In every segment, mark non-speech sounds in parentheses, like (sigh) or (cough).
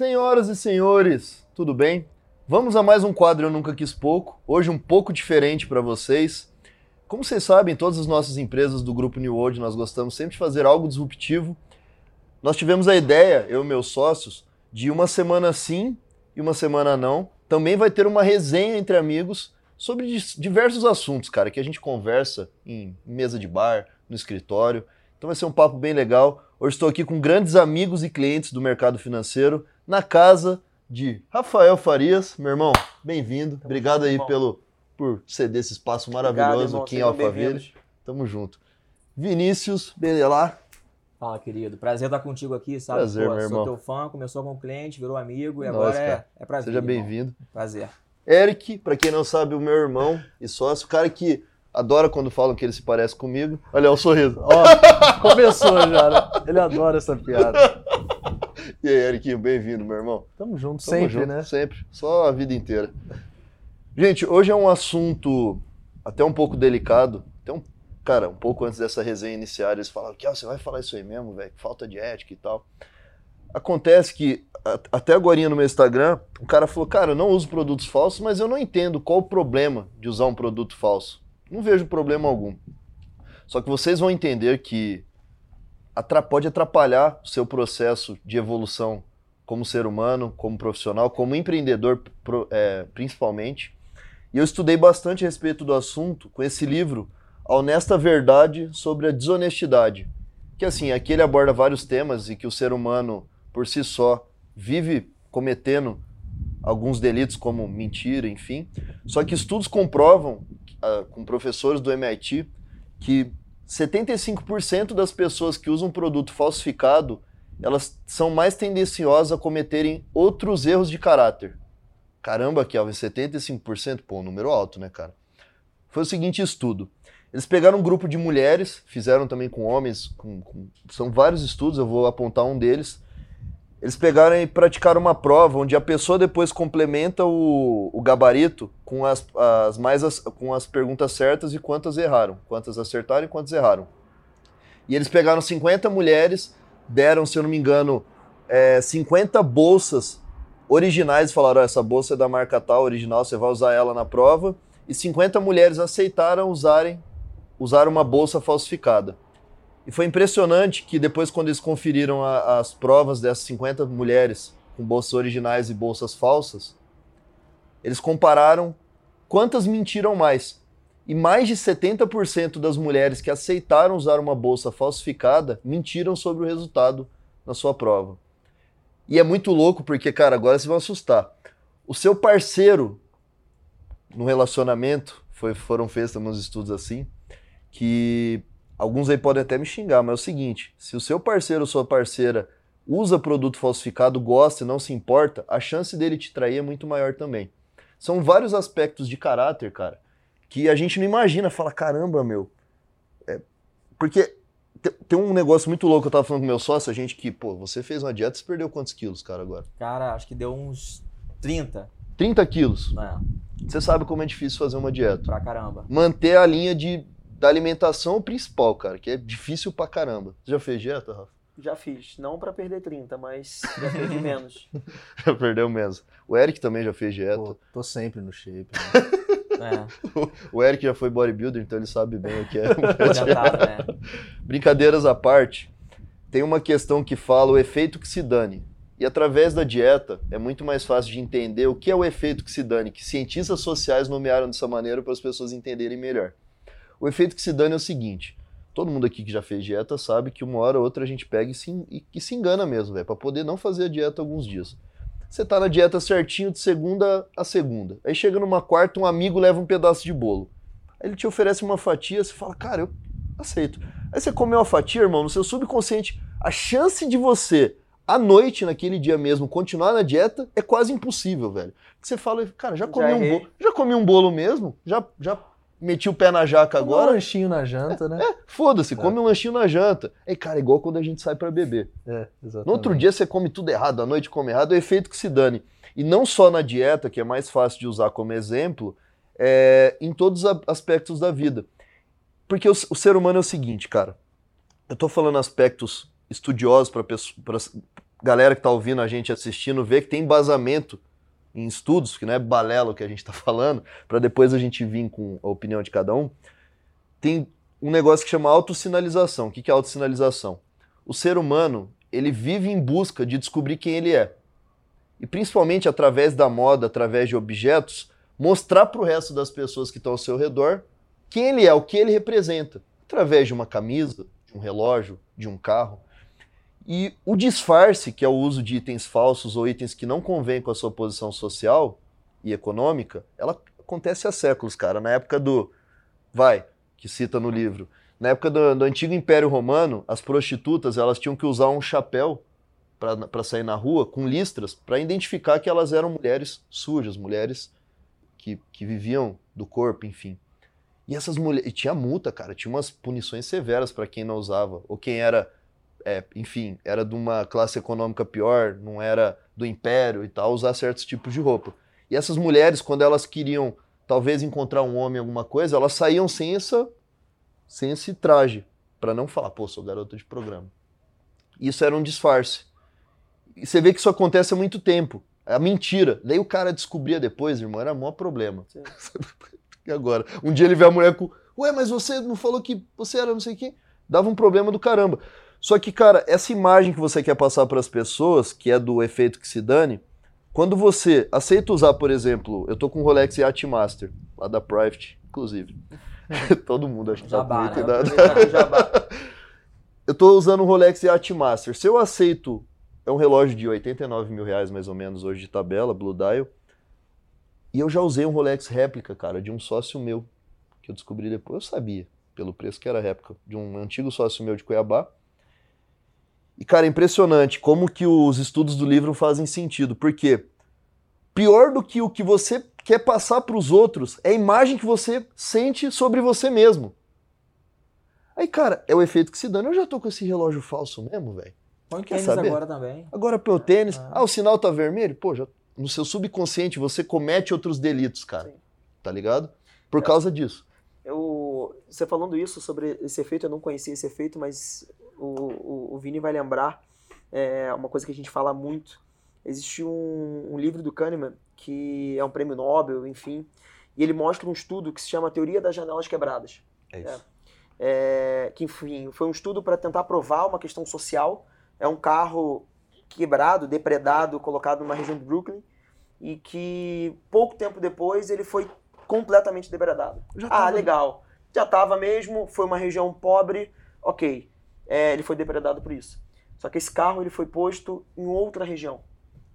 Senhoras e senhores, tudo bem? Vamos a mais um quadro Eu Nunca Quis Pouco, hoje um pouco diferente para vocês. Como vocês sabem, todas as nossas empresas do grupo New World, nós gostamos sempre de fazer algo disruptivo. Nós tivemos a ideia, eu e meus sócios, de uma semana sim e uma semana não. Também vai ter uma resenha entre amigos sobre diversos assuntos, cara, que a gente conversa em mesa de bar, no escritório. Então vai ser um papo bem legal. Hoje estou aqui com grandes amigos e clientes do mercado financeiro na casa de Rafael Farias. Meu irmão, bem-vindo. Obrigado aí pelo, por ceder esse espaço maravilhoso irmão, aqui em Alphaville. Tamo junto. Vinícius Benelar. Fala, querido. Prazer estar contigo aqui, sabe? Prazer, Pô, meu irmão. Sou teu fã, começou como cliente, virou amigo e Nós, agora é, é prazer. Seja bem-vindo. Prazer. Eric, para quem não sabe, o meu irmão e sócio, o cara que adora quando falam que ele se parece comigo. Olha o sorriso. Ó, começou já, né? Ele adora essa piada. E aí, Eriquinho, bem-vindo, meu irmão. Tamo junto, Tamo sempre, junto, né? Sempre, só a vida inteira. Gente, hoje é um assunto até um pouco delicado, até um cara, um pouco antes dessa resenha iniciar, eles falaram que ah, você vai falar isso aí mesmo, velho, falta de ética e tal. Acontece que, até agora no meu Instagram, o cara falou, cara, eu não uso produtos falsos, mas eu não entendo qual o problema de usar um produto falso. Não vejo problema algum. Só que vocês vão entender que pode atrapalhar o seu processo de evolução como ser humano, como profissional, como empreendedor, é, principalmente. E eu estudei bastante a respeito do assunto com esse livro, A Honesta Verdade sobre a Desonestidade. Que assim, aqui ele aborda vários temas e que o ser humano, por si só, vive cometendo alguns delitos como mentira, enfim. Só que estudos comprovam, uh, com professores do MIT, que 75% das pessoas que usam produto falsificado, elas são mais tendenciosas a cometerem outros erros de caráter. Caramba, Kelvin, 75%? Pô, um número alto, né, cara? Foi o seguinte estudo. Eles pegaram um grupo de mulheres, fizeram também com homens, com, com, são vários estudos, eu vou apontar um deles. Eles pegaram e praticaram uma prova onde a pessoa depois complementa o, o gabarito com as, as mais as, com as perguntas certas e quantas erraram, quantas acertaram e quantas erraram. E eles pegaram 50 mulheres, deram, se eu não me engano, é, 50 bolsas originais e falaram: oh, essa bolsa é da marca tal, original, você vai usar ela na prova. E 50 mulheres aceitaram usarem usar uma bolsa falsificada. E foi impressionante que depois, quando eles conferiram a, as provas dessas 50 mulheres com bolsas originais e bolsas falsas, eles compararam quantas mentiram mais. E mais de 70% das mulheres que aceitaram usar uma bolsa falsificada mentiram sobre o resultado na sua prova. E é muito louco porque, cara, agora vocês vão assustar. O seu parceiro no relacionamento, foi, foram feitos uns estudos assim, que Alguns aí podem até me xingar, mas é o seguinte: se o seu parceiro ou sua parceira usa produto falsificado, gosta e não se importa, a chance dele te trair é muito maior também. São vários aspectos de caráter, cara, que a gente não imagina. Fala, caramba, meu. É, porque tem um negócio muito louco, eu tava falando com meu sócio, a gente que, pô, você fez uma dieta, você perdeu quantos quilos, cara, agora? Cara, acho que deu uns 30. 30 quilos? É. Você sabe como é difícil fazer uma dieta. Pra caramba. Manter a linha de da alimentação principal, cara, que é difícil pra caramba. Você já fez dieta, Rafa? Já fiz. Não para perder 30, mas já perdi (laughs) menos. já perdeu menos. O Eric também já fez dieta. Pô, tô sempre no shape. Né? (laughs) é. O Eric já foi bodybuilder, então ele sabe bem o que é. (laughs) né? Brincadeiras à parte, tem uma questão que fala o efeito que se dane. E através da dieta é muito mais fácil de entender o que é o efeito que se dane, que cientistas sociais nomearam dessa maneira para as pessoas entenderem melhor. O efeito que se dane é o seguinte: todo mundo aqui que já fez dieta sabe que uma hora ou outra a gente pega e se, e, e se engana mesmo, velho, para poder não fazer a dieta alguns dias. Você tá na dieta certinho de segunda a segunda. Aí chega numa quarta, um amigo leva um pedaço de bolo. Aí ele te oferece uma fatia, você fala, cara, eu aceito. Aí você comeu uma fatia, irmão, no seu subconsciente, a chance de você à noite, naquele dia mesmo, continuar na dieta é quase impossível, velho. Você fala, cara, já comi já um bolo, já comi um bolo mesmo, já, já meti o pé na jaca agora. um lanchinho na janta, né? É, foda-se, é. come um lanchinho na janta. É, cara, igual quando a gente sai para beber. É, exatamente. No outro dia você come tudo errado, à noite come errado, é o efeito que se dane. E não só na dieta, que é mais fácil de usar como exemplo, é, em todos os aspectos da vida. Porque o, o, ser humano é o seguinte, cara. Eu tô falando aspectos estudiosos para galera que tá ouvindo a gente assistindo ver que tem embasamento em estudos, que não é balela o que a gente tá (laughs) falando, para depois a gente vir com a opinião de cada um. Tem um negócio que chama autossinalização. O que é autossinalização? O ser humano, ele vive em busca de descobrir quem ele é. E principalmente através da moda, através de objetos, mostrar para o resto das pessoas que estão ao seu redor quem ele é, o que ele representa, através de uma camisa, de um relógio, de um carro. E o disfarce, que é o uso de itens falsos ou itens que não convêm com a sua posição social e econômica, ela acontece há séculos, cara. Na época do. Vai, que cita no livro. Na época do, do antigo Império Romano, as prostitutas elas tinham que usar um chapéu para sair na rua com listras para identificar que elas eram mulheres sujas, mulheres que, que viviam do corpo, enfim. E essas mulheres. E tinha multa, cara. Tinha umas punições severas para quem não usava. Ou quem era. É, enfim, era de uma classe econômica pior, não era do império e tal, usar certos tipos de roupa. E essas mulheres, quando elas queriam talvez encontrar um homem alguma coisa, elas saíam sem essa sem esse traje, para não falar, pô, sou garota de programa. Isso era um disfarce. E você vê que isso acontece há muito tempo. É a mentira. Daí o cara descobria depois, irmão, era maior problema. (laughs) e agora? Um dia ele vê a mulher com. Ué, mas você não falou que você era não sei quem? Dava um problema do caramba. Só que, cara, essa imagem que você quer passar para as pessoas, que é do efeito que se dane, quando você aceita usar, por exemplo, eu tô com um Rolex Yacht Master, lá da Private, inclusive. (laughs) Todo mundo acha que tá Jabá, bonito. né? né? (laughs) eu tô usando um Rolex Yacht Master. Se eu aceito, é um relógio de 89 mil reais mais ou menos hoje de tabela, Blue Dial. E eu já usei um Rolex réplica, cara, de um sócio meu, que eu descobri depois. Eu sabia, pelo preço que era réplica, de um antigo sócio meu de Cuiabá. E, cara, é impressionante como que os estudos do livro fazem sentido. Porque pior do que o que você quer passar para os outros é a imagem que você sente sobre você mesmo. Aí, cara, é o efeito que se dá. Eu já tô com esse relógio falso mesmo, velho. Põe Quer tênis saber? agora também. Agora pelo tênis, Ah. ah, o sinal tá vermelho? Pô, já, no seu subconsciente você comete outros delitos, cara. Sim. Tá ligado? Por causa disso. Eu, você falando isso sobre esse efeito, eu não conhecia esse efeito, mas o, o, o Vini vai lembrar é, uma coisa que a gente fala muito. Existe um, um livro do Kahneman, que é um prêmio Nobel, enfim, e ele mostra um estudo que se chama Teoria das Janelas Quebradas. É isso. É, que, enfim, foi um estudo para tentar provar uma questão social. É um carro quebrado, depredado, colocado numa região de Brooklyn, e que pouco tempo depois ele foi completamente depredado. Ah, legal. Já estava mesmo, foi uma região pobre, ok. É, ele foi depredado por isso. Só que esse carro ele foi posto em outra região.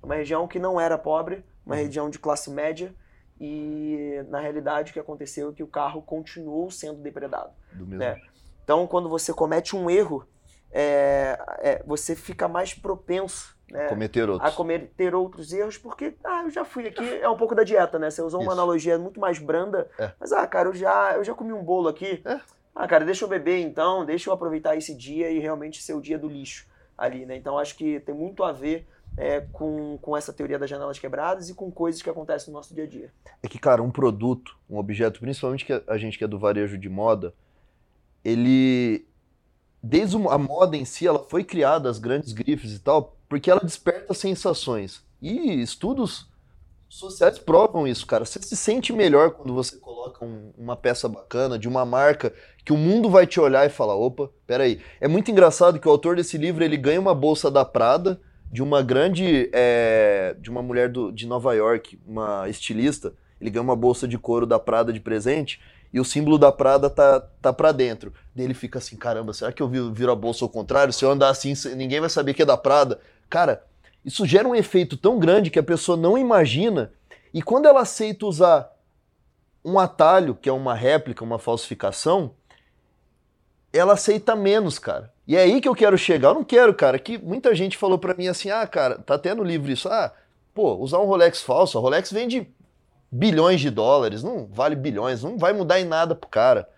Uma região que não era pobre, uma região de classe média, e na realidade o que aconteceu é que o carro continuou sendo depredado. Do mesmo. É. Então, quando você comete um erro, é, é, você fica mais propenso né, Cometer a cometer outros erros, porque, ah, eu já fui aqui, é um pouco da dieta, né? Você usou uma Isso. analogia muito mais branda, É. mas, ah, cara, eu já, eu já comi um bolo aqui. Ah, cara, deixa eu beber então, deixa eu aproveitar esse dia e realmente ser o dia do lixo ali, né? Então, acho que tem muito a ver é, com, com essa teoria das janelas quebradas e com coisas que acontecem no nosso dia a dia. É que, cara, um produto, um objeto, principalmente que a- gente que é do varejo de moda, ele. Desde a moda em si, ela foi criada, as grandes grifes e tal, porque ela desperta sensações. E estudos sociais provam isso, cara. Você se sente melhor quando você coloca um- uma peça bacana de uma marca que o mundo vai te olhar e falar: opa, peraí. É muito engraçado que o autor desse livro ele ganha uma bolsa da Prada de uma grande. é, de uma mulher do- de Nova York, uma estilista. Ele ganha uma bolsa de couro da Prada de presente e o símbolo da Prada tá, tá pra dentro. Daí ele fica assim: caramba, será que eu vi- viro a bolsa ao contrário? Se eu andar assim, ninguém vai saber que é da Prada. Cara, isso gera um efeito tão grande que a pessoa não imagina. E quando ela aceita usar um atalho, que é uma réplica, uma falsificação, ela aceita menos, cara. E é aí que eu quero chegar. Eu não quero, cara, que muita gente falou pra mim assim: ah, cara, tá até no livro isso. Ah, pô, usar um Rolex falso. A Rolex vende bilhões de dólares, não vale bilhões, não vai mudar em nada pro cara.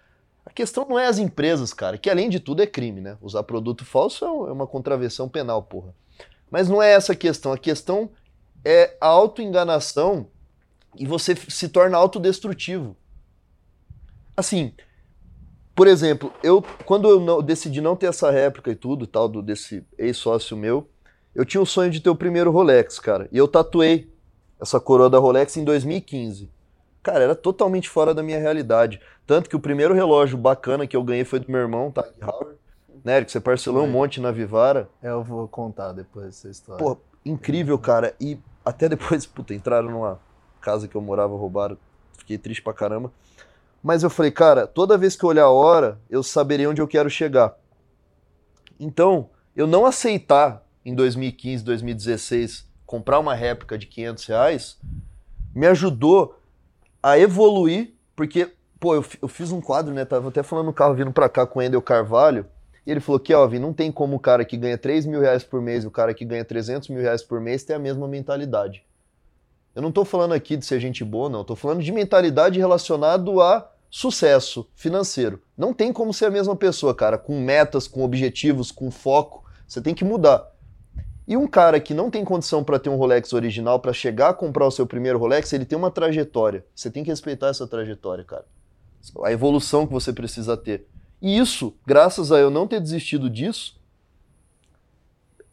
A questão não é as empresas, cara, que além de tudo é crime, né? Usar produto falso é é uma contravenção penal, porra. Mas não é essa a questão. A questão é a autoenganação e você se torna autodestrutivo. Assim, por exemplo, eu quando eu não- decidi não ter essa réplica e tudo, tal, do, desse ex-sócio meu, eu tinha o sonho de ter o primeiro Rolex, cara. E eu tatuei essa coroa da Rolex em 2015. Cara, era totalmente fora da minha realidade. Tanto que o primeiro relógio bacana que eu ganhei foi do meu irmão, Tag Heuer. Né, Eric, você parcelou um monte na Vivara. É, eu vou contar depois essa história. Pô, incrível, cara. E até depois, (laughs) puta, entraram numa casa que eu morava, roubaram. Fiquei triste pra caramba. Mas eu falei, cara, toda vez que eu olhar a hora, eu saberia onde eu quero chegar. Então, eu não aceitar em 2015, 2016, comprar uma réplica de 500 reais, me ajudou a evoluir, porque, pô, eu, eu fiz um quadro, né? Tava até falando no carro vindo pra cá com o Endel Carvalho, e ele falou ó, não tem como o cara que ganha 3 mil reais por mês e o cara que ganha 300 mil reais por mês ter a mesma mentalidade. Eu não tô falando aqui de ser gente boa, não. Tô falando de mentalidade relacionado a sucesso financeiro. Não tem como ser a mesma pessoa, cara, com metas, com objetivos, com foco. Você tem que mudar. E um cara que não tem condição para ter um Rolex original, para chegar a comprar o seu primeiro Rolex, ele tem uma trajetória. Você tem que respeitar essa trajetória, cara. A evolução que você precisa ter. E isso, graças a eu não ter desistido disso,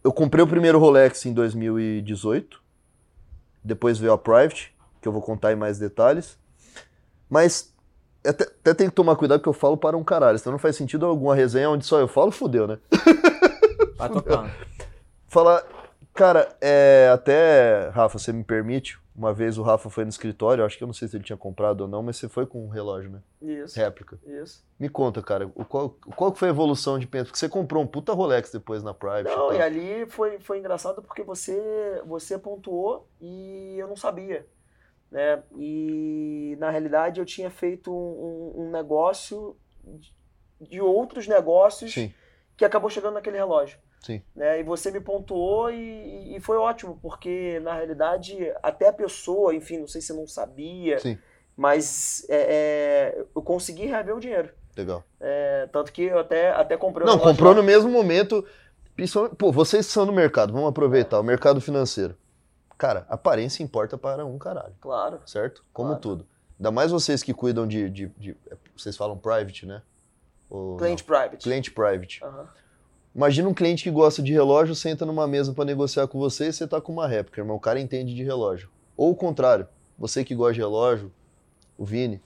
eu comprei o primeiro Rolex em 2018. Depois veio a Private, que eu vou contar em mais detalhes. Mas até, até tem que tomar cuidado que eu falo para um caralho. Senão não faz sentido alguma resenha onde só eu falo, fudeu, né? Vai tocando. Falar, cara, é, até, Rafa, você me permite, uma vez o Rafa foi no escritório, acho que eu não sei se ele tinha comprado ou não, mas você foi com um relógio, né? Isso. Réplica. Isso. Me conta, cara, o, qual, qual foi a evolução de pensa? Porque você comprou um puta Rolex depois na Private. Não, e e ali foi, foi engraçado porque você, você pontuou e eu não sabia. Né? E na realidade eu tinha feito um, um- negócio de- de outros negócios Sim, que acabou chegando naquele relógio. Sim. né? E você me pontuou e, e foi ótimo, porque na realidade até a pessoa, enfim, não sei se não sabia, Sim. mas é, é, eu consegui reaver o dinheiro. Legal. É, tanto que eu até, até comprei Não, comprou lá. no mesmo momento. Pô, vocês são no mercado, vamos aproveitar, o mercado financeiro. Cara, aparência importa para um caralho, Claro. certo? Como Claro. tudo. Ainda mais vocês que cuidam de. de- de- vocês falam private, né? Ou Cliente não? private. Cliente private. Aham. Imagina um cliente que gosta de relógio, senta numa mesa para negociar com você e você tá com uma réplica, irmão. O cara entende de relógio. Ou o contrário, você que gosta de relógio, o Vini.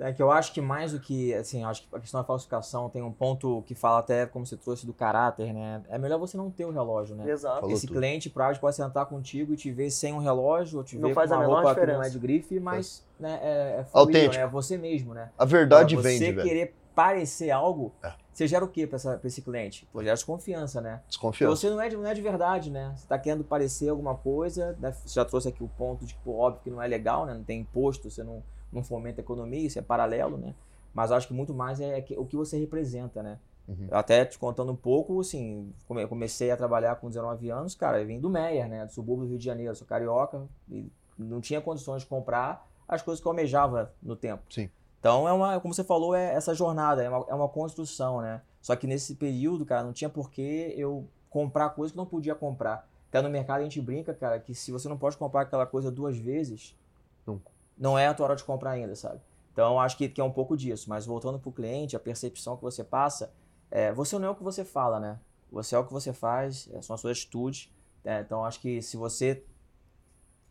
É que eu acho que mais do que, assim, acho que a questão da falsificação tem um ponto que fala até, como você trouxe, do caráter, né? É melhor você não ter o relógio, né? Exato. Falou Esse tudo. cliente private pode sentar contigo e te ver sem um relógio, ou te Não ver faz com a uma menor roupa que não é de grife, mas né, é, é fluido, Autêntico. né? É você mesmo, né? A verdade Agora, vende, você velho. querer parecer algo, É. você gera o essa- pra esse cliente? Pô, gera desconfiança, né? Desconfiança. você não é, de, não é de verdade, né? Você tá querendo parecer alguma coisa, né? você já trouxe aqui o ponto de que, pô, óbvio que não é legal, né? Não tem imposto, você não, não fomenta a economia, isso é paralelo, né? Mas acho que muito mais é que- o que você representa, né? Uhum. Até te contando um pouco, assim, come- comecei a trabalhar com 19 anos, cara, eu vim do Meier, né? Do subúrbio do Rio de Janeiro, sou carioca, e não tinha condições de comprar as coisas que eu almejava no tempo. Sim. Então é uma, como você falou, é essa jornada, é uma, é uma construção, né? Só que nesse período, cara, não tinha por que eu comprar coisas que não podia comprar. Até no mercado a gente brinca, cara, que se você não pode comprar aquela coisa duas vezes, Não. não é a tua hora de comprar ainda, sabe? Então acho que, que é um pouco disso. Mas voltando pro cliente, a percepção que você passa, é, você não é o que você fala, né? Você é o que você faz, é, são as suas atitudes. né? Então acho que se você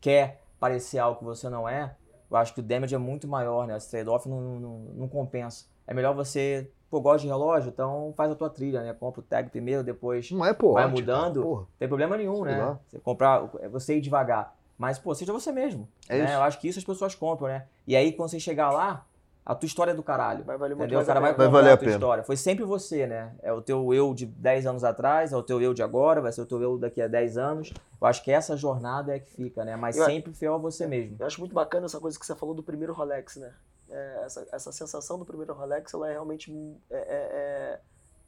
quer parecer algo que você não é, eu acho que o damage é muito maior, né? Esse trade-off não, não, não compensa. É melhor você, pô, gosta de relógio, então faz a tua trilha, né? Compra o tag primeiro, depois Não é, pô. vai ótimo, mudando, porra. não tem problema nenhum, Sei né? lá. Você comprar, é você ir devagar. Mas, pô, seja você mesmo. É né? isso. Eu acho que isso as pessoas compram, né? E aí, quando você chegar lá, a tua história é do caralho. Vai valer muito Entendeu? mais O cara a vai pena. Vai valer a tua pena. história. Foi sempre você, né? É o teu eu de 10 anos atrás, é o teu eu de agora, vai ser o teu eu daqui a 10 anos. Eu acho que essa jornada é que fica, né? Mas Eu- sempre fiel a você mesmo. Eu acho muito bacana essa coisa que você falou do primeiro Rolex, né? É, essa, essa sensação do primeiro Rolex, ela é realmente é, é,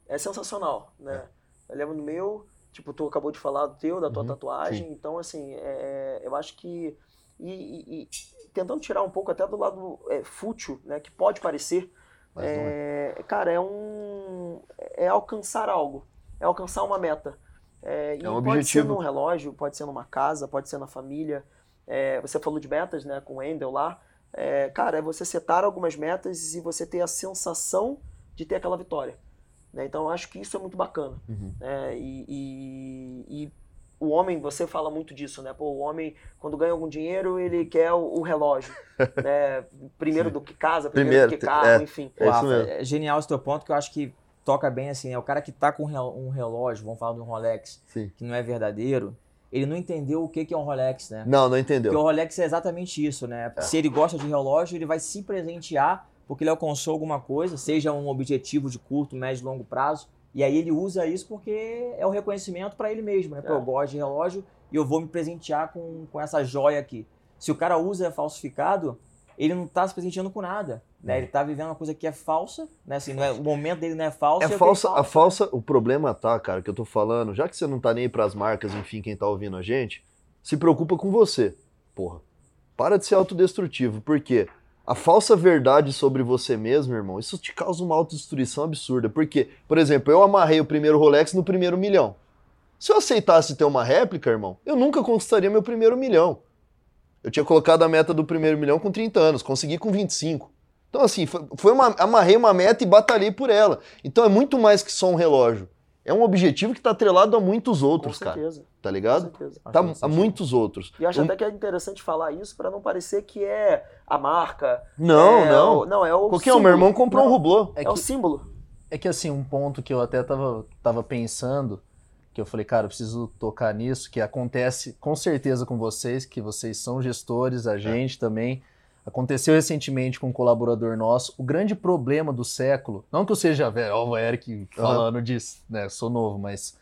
é- é sensacional, né? Eu lembro no meu, tipo, tu acabou de falar do teu, da tua Uhum, tatuagem, então, assim, é, eu acho que... E, e- e tentando tirar um pouco até do lado é, fútil, né? Que pode parecer, é. é, cara, é um... É alcançar algo, é alcançar uma meta. É, e É um pode ser objetivo. num relógio, pode ser numa casa, pode ser na família. É, você falou de metas, né, com o Endel lá. É, cara, é você setar algumas metas e você ter a sensação de ter aquela vitória. né? Então, eu acho que isso é muito bacana. Uhum. né? E- e o homem, você fala muito disso, né? Pô, o homem, quando ganha algum dinheiro, ele quer o, o relógio. (laughs) né? Primeiro do que casa, primeiro, Primeiro, do que carro, é. enfim. É isso Rafa, mesmo. é genial esse teu ponto que eu acho que toca bem assim, é o cara que tá com um rel- relógio, vamos falar de um Rolex, Sim. que não é verdadeiro, ele não entendeu o que que é um Rolex, né? Não, não Porque o entendeu. Rolex é exatamente isso, né? Se ele gosta de relógio, ele vai se presentear porque ele alcançou alguma coisa, seja um objetivo de curto, médio e longo prazo, e aí ele usa isso porque é o reconhecimento para ele mesmo, né? Pô, É. eu gosto de relógio e eu vou me presentear com, com essa joia aqui. Se o cara usa falsificado, ele não tá se presenteando com nada, né? Ele tá vivendo uma coisa que é falsa, né? Assim, não é, o momento dele não é falso. É ele falsa, a falsa, o problema tá, cara, que eu tô falando, já que você não tá nem aí pras marcas, enfim, quem tá ouvindo a gente, se preocupa com você. Porra. Para de ser autodestrutivo, porque a falsa verdade sobre você mesmo, irmão, isso te causa uma autodestruição absurda. Porque, por exemplo, eu amarrei o primeiro Rolex no primeiro milhão. Se eu aceitasse ter uma réplica, irmão, eu nunca conquistaria meu primeiro milhão. Eu tinha colocado a meta do primeiro milhão com 30 anos, consegui com 25. Então, assim, foi, uma, amarrei uma meta e batalhei por ela. Então é muito mais que só um relógio. É um objetivo que está atrelado a muitos Com outros, cara. Certeza. Tá Com ligado? certeza. Acho Tá, sentido. muitos outros. E acho Um- até que é interessante falar isso para não parecer que é a marca. Não, é não. o- não, é o Qualquer um, símbolo. meu irmão comprou um Não. rublô. É É, o que, símbolo. é que assim, um ponto que eu até tava, tava pensando, que eu falei, cara, eu preciso tocar nisso, que acontece com certeza com vocês, que vocês são gestores, a gente também. Aconteceu recentemente com um colaborador nosso. O grande problema do século, não que eu seja velho, ó, o Eric falando disso, né? Sou novo, mas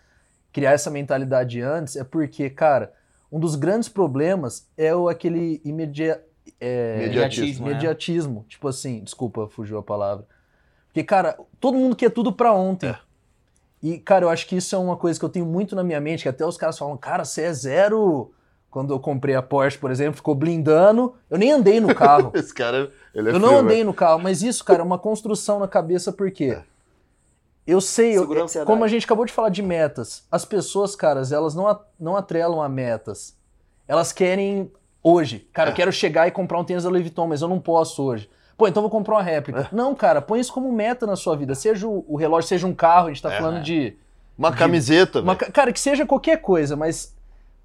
criar essa mentalidade antes é porque, cara, um dos grandes problemas é o aquele imedia, é, Imediatismo, né? imediatismo. Tipo assim, desculpa, fugiu a palavra. Porque, cara, todo mundo quer tudo pra ontem. É. E, cara, eu acho que isso é uma coisa que eu tenho muito na minha mente, que até os caras falam, cara, você é zero. Quando eu comprei a Porsche, por exemplo, ficou blindando. Eu nem andei no carro. (laughs) Esse cara, ele é eu não frio, andei no carro, mas isso, cara, é uma construção na cabeça, porque É. eu sei, eu- como a gente acabou de falar de metas, as pessoas, caras, elas não, a- não atrelam a metas. Elas querem hoje. Cara, É. eu quero chegar e comprar um tênis da Louis Vuitton, mas eu não posso hoje. Pô, então vou comprar uma réplica. É. Não, cara, põe isso como meta na sua vida. Seja o, o relógio, seja um carro, a gente tá É, falando de. Uma de- camiseta, uma cara, que seja qualquer coisa, mas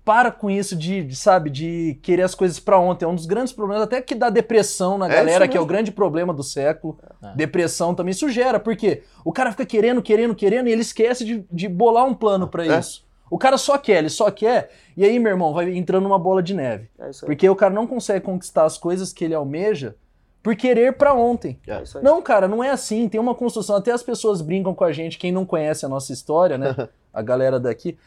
para com isso de, de, sabe, de querer as coisas pra ontem. É um dos grandes problemas, até que dá depressão na É galera, que é o grande problema do século. É. Depressão também isso gera, porque o cara fica querendo, querendo, querendo, e ele esquece de, de bolar um plano pra É. isso. O cara só quer, ele só quer, e aí, meu irmão, vai entrando numa bola de neve. É isso aí. Porque o cara não consegue conquistar as coisas que ele almeja por querer pra ontem. É isso aí. Não, cara, não é assim. Tem uma construção. Até as pessoas brincam com a gente, quem não conhece a nossa história, né? (laughs) a galera daqui.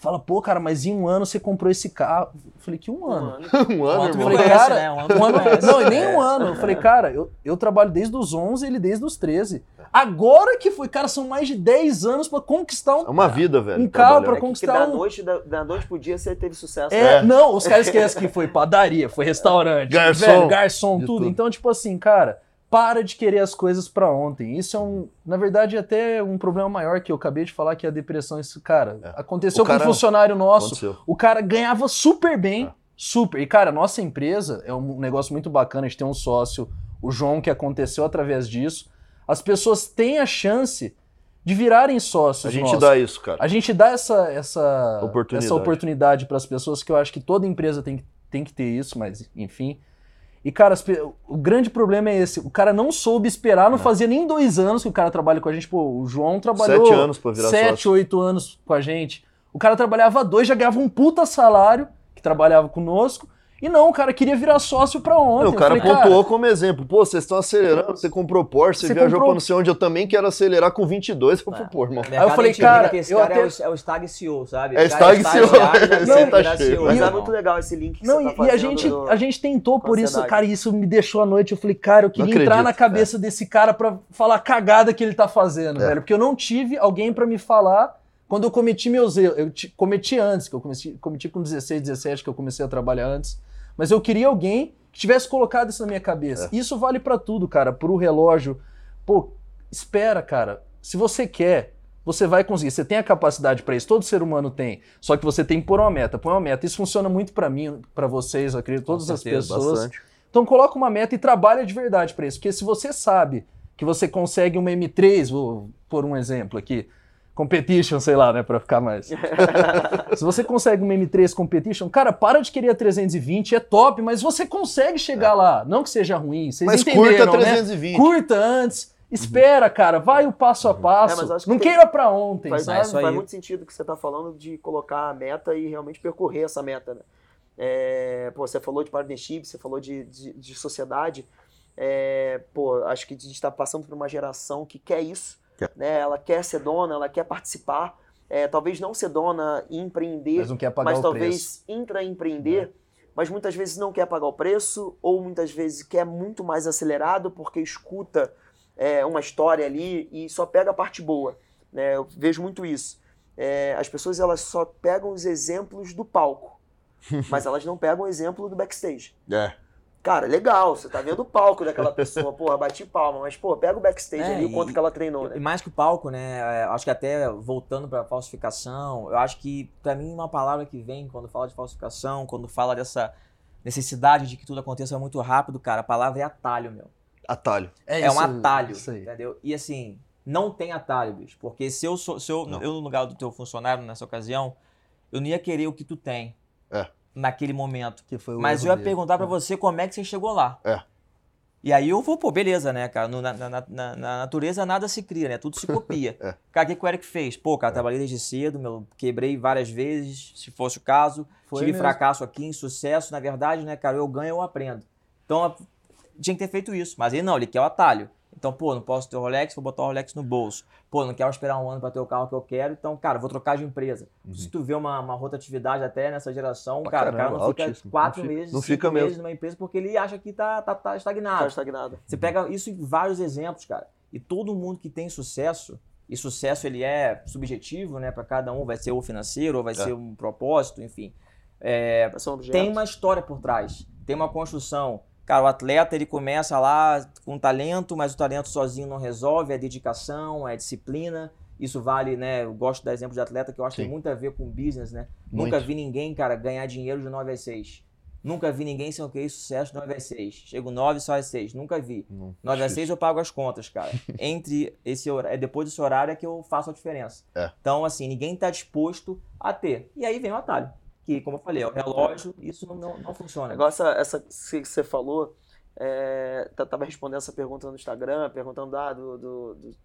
Fala, pô, cara, mas em um ano você comprou esse carro. Eu falei, que um ano? um Um ano, ano (laughs) irmão. falei, conhece, cara, né? Um ano Um ano não, e nem É. um ano. Eu falei, cara, eu, eu trabalho desde os 11, ele desde os 13. Agora que foi, cara, são mais de 10 anos pra conquistar É um, uma vida, velho. um carro trabalhando. pra É que, que conquistar da um. noite, da, da noite pro dia você teve sucesso. É, É. não, os caras esquecem que foi padaria, foi restaurante, Garçom, velho, garçom, de tudo. tudo. Então, tipo assim, cara, para de querer as coisas pra ontem. Isso é um, na verdade, até um problema maior que eu acabei de falar que é a depressão. Isso, cara, É. aconteceu cara- com um funcionário nosso. Aconteceu. O cara ganhava super bem, É. super. E, cara, nossa empresa é um negócio muito bacana. A gente tem um sócio, o João, que aconteceu através disso. As pessoas têm a chance de virarem sócios. A gente nossos. dá isso, cara. A gente dá essa, essa Oportunidade. essa oportunidade para as pessoas que eu acho que toda empresa tem, que- tem que ter isso, mas enfim. E, cara, o grande problema é esse. O cara não soube esperar, não fazia nem dois anos que o cara trabalha com a gente. Pô, o João trabalhou Sete anos pra virar sete, sócio. oito anos com a gente. O cara trabalhava dois, já ganhava um puta salário, que trabalhava conosco. E não, o cara queria virar sócio pra ontem. Não, o Eu cara falei, pontuou como exemplo. Pô, vocês estão acelerando, você comprou Porsche, você, viajou comprou- pra não sei onde, eu também quero acelerar com 22. Eu É. falei, pô, irmão. O mercado falei, brinca cara, esse eu cara até- é, o, é o Stag CEO, sabe? É O cara Stag CEO, aí vira tá CEO. cheio. Mas é Não, muito legal esse link que Não, você tá e, a gente, do- a gente tentou por isso, cara, e isso me deixou à noite. Eu falei, cara, eu queria entrar acredito, na cabeça desse cara pra falar a cagada que ele tá fazendo, É. velho. Porque eu não tive alguém pra me falar quando eu cometi meus erros. Eu ti- cometi antes, que eu cometi, cometi com 16, 17, que eu comecei a trabalhar antes. Mas eu queria alguém que tivesse colocado isso na minha cabeça. É. Isso vale pra tudo, cara. Pro relógio. Pô, espera, cara. Se você quer, você vai conseguir. Você tem a capacidade pra isso. Todo ser humano tem. Só que você tem que pôr uma meta. Põe uma meta. Isso funciona muito pra mim, pra vocês, eu acredito, todas as certeza, pessoas. Bastante. Então coloca uma meta e trabalha de verdade para isso. Porque se você sabe que você consegue uma M3, vou pôr um exemplo aqui, Competition, sei lá, né, pra ficar mais. (laughs) Se você consegue uma M3 Competition, cara, para de querer a 320, é top, mas você consegue chegar lá. Não que seja ruim, vocês Mas entenderam, curta né? 320. Curta antes, espera, cara, vai o passo a É, passo. mas acho que não tem- queira pra ontem, Faz, sabe? isso aí. faz muito sentido o que você está falando de colocar a meta e realmente percorrer essa meta, né? É, pô, você falou de partnership, você falou de, de, de sociedade. É, pô, acho que a gente está passando por uma geração que quer isso. Né? Ela quer ser dona, ela quer participar. É, talvez não ser dona e empreender, Mas não quer pagar mas o talvez preço. Intraempreender, mas muitas vezes não quer pagar o preço, ou muitas vezes quer muito mais acelerado porque escuta é, uma história ali e só pega a parte boa. Né? Eu vejo muito isso. É, as pessoas elas só pegam os exemplos do palco, (laughs) mas elas não pegam o exemplo do backstage. É. Cara, legal, você tá vendo o palco daquela pessoa, porra, bati palma, mas, pô, pega o backstage É, ali, o quanto e- que ela treinou, E né? mais que o palco, né? é, Acho que até voltando para falsificação, eu acho que pra mim uma palavra que vem quando fala de falsificação, quando fala dessa necessidade de que tudo aconteça muito rápido, cara, a palavra é atalho, meu. Atalho. É, isso- um atalho, Isso aí. entendeu? E assim, não tem atalho, bicho, porque se eu sou, se eu, Não. eu no lugar do teu funcionário nessa ocasião, eu não ia querer o que tu tem. É. Naquele momento. Que foi o Mas eu ia dele. perguntar pra você como é que você chegou lá. É. E aí eu vou, pô, beleza, né, cara? No- na, na- na- na natureza nada se cria, né? Tudo se copia. (laughs) É. Cara, o que, que o Eric fez? Pô, cara, trabalhei desde cedo, meu, quebrei várias vezes, se fosse o caso. Foi tive mesmo. fracasso aqui, insucesso. Na verdade, né, cara, eu ganho, eu aprendo. Então, tinha que ter feito isso. Mas ele não, ele quer o atalho. Então, pô, não posso ter o Rolex, vou botar o Rolex no bolso. Pô, não quero esperar um ano pra ter o carro que eu quero, então, cara, vou trocar de empresa. Se tu vê uma, uma rotatividade até nessa geração, cara, o cara caramba, não fica altíssimo. quatro Não fica- meses, não cinco fica meses mesmo. numa empresa porque ele acha que tá, tá, tá estagnado. Tá estagnado. Você pega isso em vários exemplos, cara. E todo mundo que tem sucesso, e sucesso ele é subjetivo, né, para cada um, vai ser o financeiro, ou vai É. ser um propósito, enfim. É, tem uma história por trás, tem uma construção. Cara, o atleta ele começa lá com talento, mas o talento sozinho não resolve, é dedicação, é disciplina. Isso vale, né? Eu gosto de dar exemplo de atleta que eu acho que tem muito a ver com business, né? Muito. Nunca vi ninguém, cara, ganhar dinheiro de 9 às 6. Nunca vi ninguém sem o que sucesso de 9 às 6. Chego 9 só às 6. Nunca vi. Não, 9 às difícil. 6 eu pago as contas, cara. (laughs) Entre esse horário, é depois desse horário é que eu faço a diferença. É. Então, assim, ninguém tá disposto a ter. E aí vem o atalho. Que, como eu falei, é o relógio, isso não, não, não funciona. Agora, essa, essa que você falou, é, tá- tava respondendo essa pergunta no Instagram, perguntando ah, do, do, do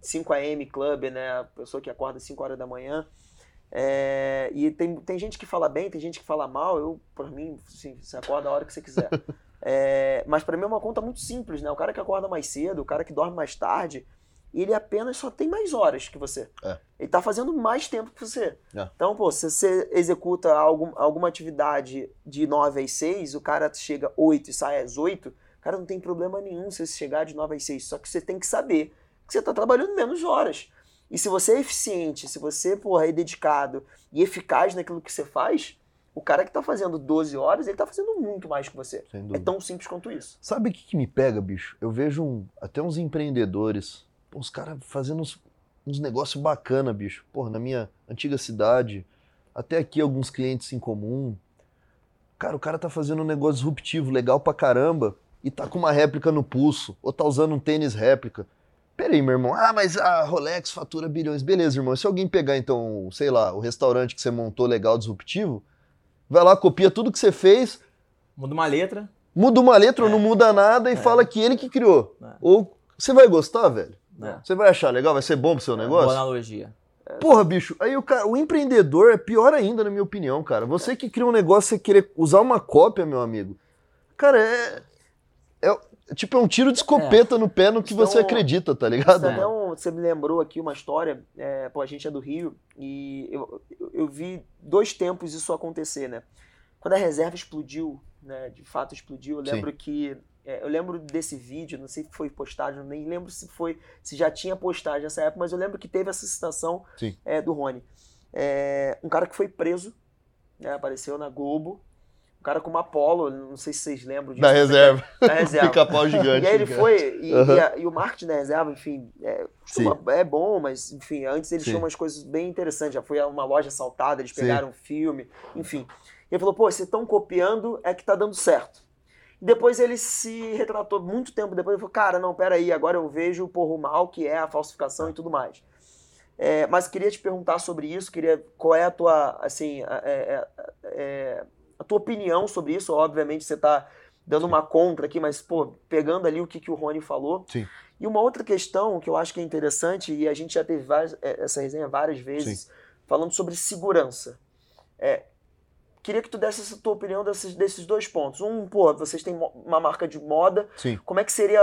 5am Club, né? A pessoa que acorda às 5 horas da manhã. É, e tem, tem gente que fala bem, tem gente que fala mal. Eu, por mim, assim, você acorda a hora que você quiser. (laughs) É, mas para mim é uma conta muito simples, né? O cara que acorda mais cedo, o cara que dorme mais tarde, ele apenas só tem mais horas que você. É. Ele tá fazendo mais tempo que você. É. Então, pô, se você executa algum, alguma atividade de 9 às 6, o cara chega 8 e sai às 8, cara, não tem problema nenhum se você chegar de 9 às 6. Só que você tem que saber que você tá trabalhando menos horas. E se você é eficiente, se você, porra, é dedicado e eficaz naquilo que você faz, o cara que tá fazendo 12 horas, ele tá fazendo muito mais que você. É tão simples quanto isso. Sabe o que, que me pega, bicho? Eu vejo um- até uns empreendedores, os caras fazendo uns, uns negócios bacana, bicho. Porra, na minha antiga cidade, até aqui alguns clientes em comum. Cara, o cara tá fazendo um negócio disruptivo, legal pra caramba, e tá com uma réplica no pulso, ou tá usando um tênis réplica. Peraí, meu irmão. Ah, mas a Rolex fatura bilhões. Beleza, irmão. Se alguém pegar, então, sei lá, o restaurante que você montou legal, disruptivo, vai lá, copia tudo que você fez, Muda uma letra. Muda uma letra ou É. não muda nada e É. fala que ele que criou. É. Ou você vai gostar, velho? Você vai achar legal? Vai ser bom pro seu Boa negócio? analogia. Porra, bicho, aí o, cara, o empreendedor é pior ainda, na minha opinião, cara. Você que cria um negócio, você querer usar uma cópia, meu amigo. Cara, é. é tipo, é um tiro de escopeta no pé no que você Então, acredita, tá ligado? Um- você me lembrou aqui uma história, é, pô, a gente é do Rio e eu, eu, eu vi dois tempos isso acontecer, né? Quando a reserva explodiu, né, de fato explodiu, eu Sim. lembro que, é, eu lembro desse vídeo, não sei se foi postagem, nem lembro se foi, se já tinha postagem nessa época, mas eu lembro que teve essa citação Sim. é, do Rony. É, um cara que foi preso, né, apareceu na Globo, um cara com uma Apollo, não sei se vocês lembram disso. Da reserva. Da reserva. (laughs) Pica-pau gigante. E aí ele cara. foi, e, Aham. e a- e o marketing da reserva, enfim, é, costuma- é bom, mas enfim, antes eles Sim. tinham umas coisas bem interessantes. Já foi a uma loja assaltada, eles Sim. pegaram um filme, enfim. E ele falou, pô, vocês estão copiando, é que tá dando certo. E depois ele se retratou muito tempo depois, ele falou, cara, não, peraí, agora eu vejo porra, o mal que é a falsificação e tudo mais. É, mas queria te perguntar sobre isso, queria qual é a tua, assim, a, é, é, é a tua opinião sobre isso. Obviamente você está dando uma contra aqui, mas pô, pegando ali o que, que o Rony falou. Sim. E uma outra questão que eu acho que é interessante, e a gente já teve várias, essa resenha várias vezes, Sim. falando sobre segurança. É, queria que tu desse essa tua opinião desses, desses dois pontos. Um, pô, vocês têm uma marca de moda, Sim. como é que seria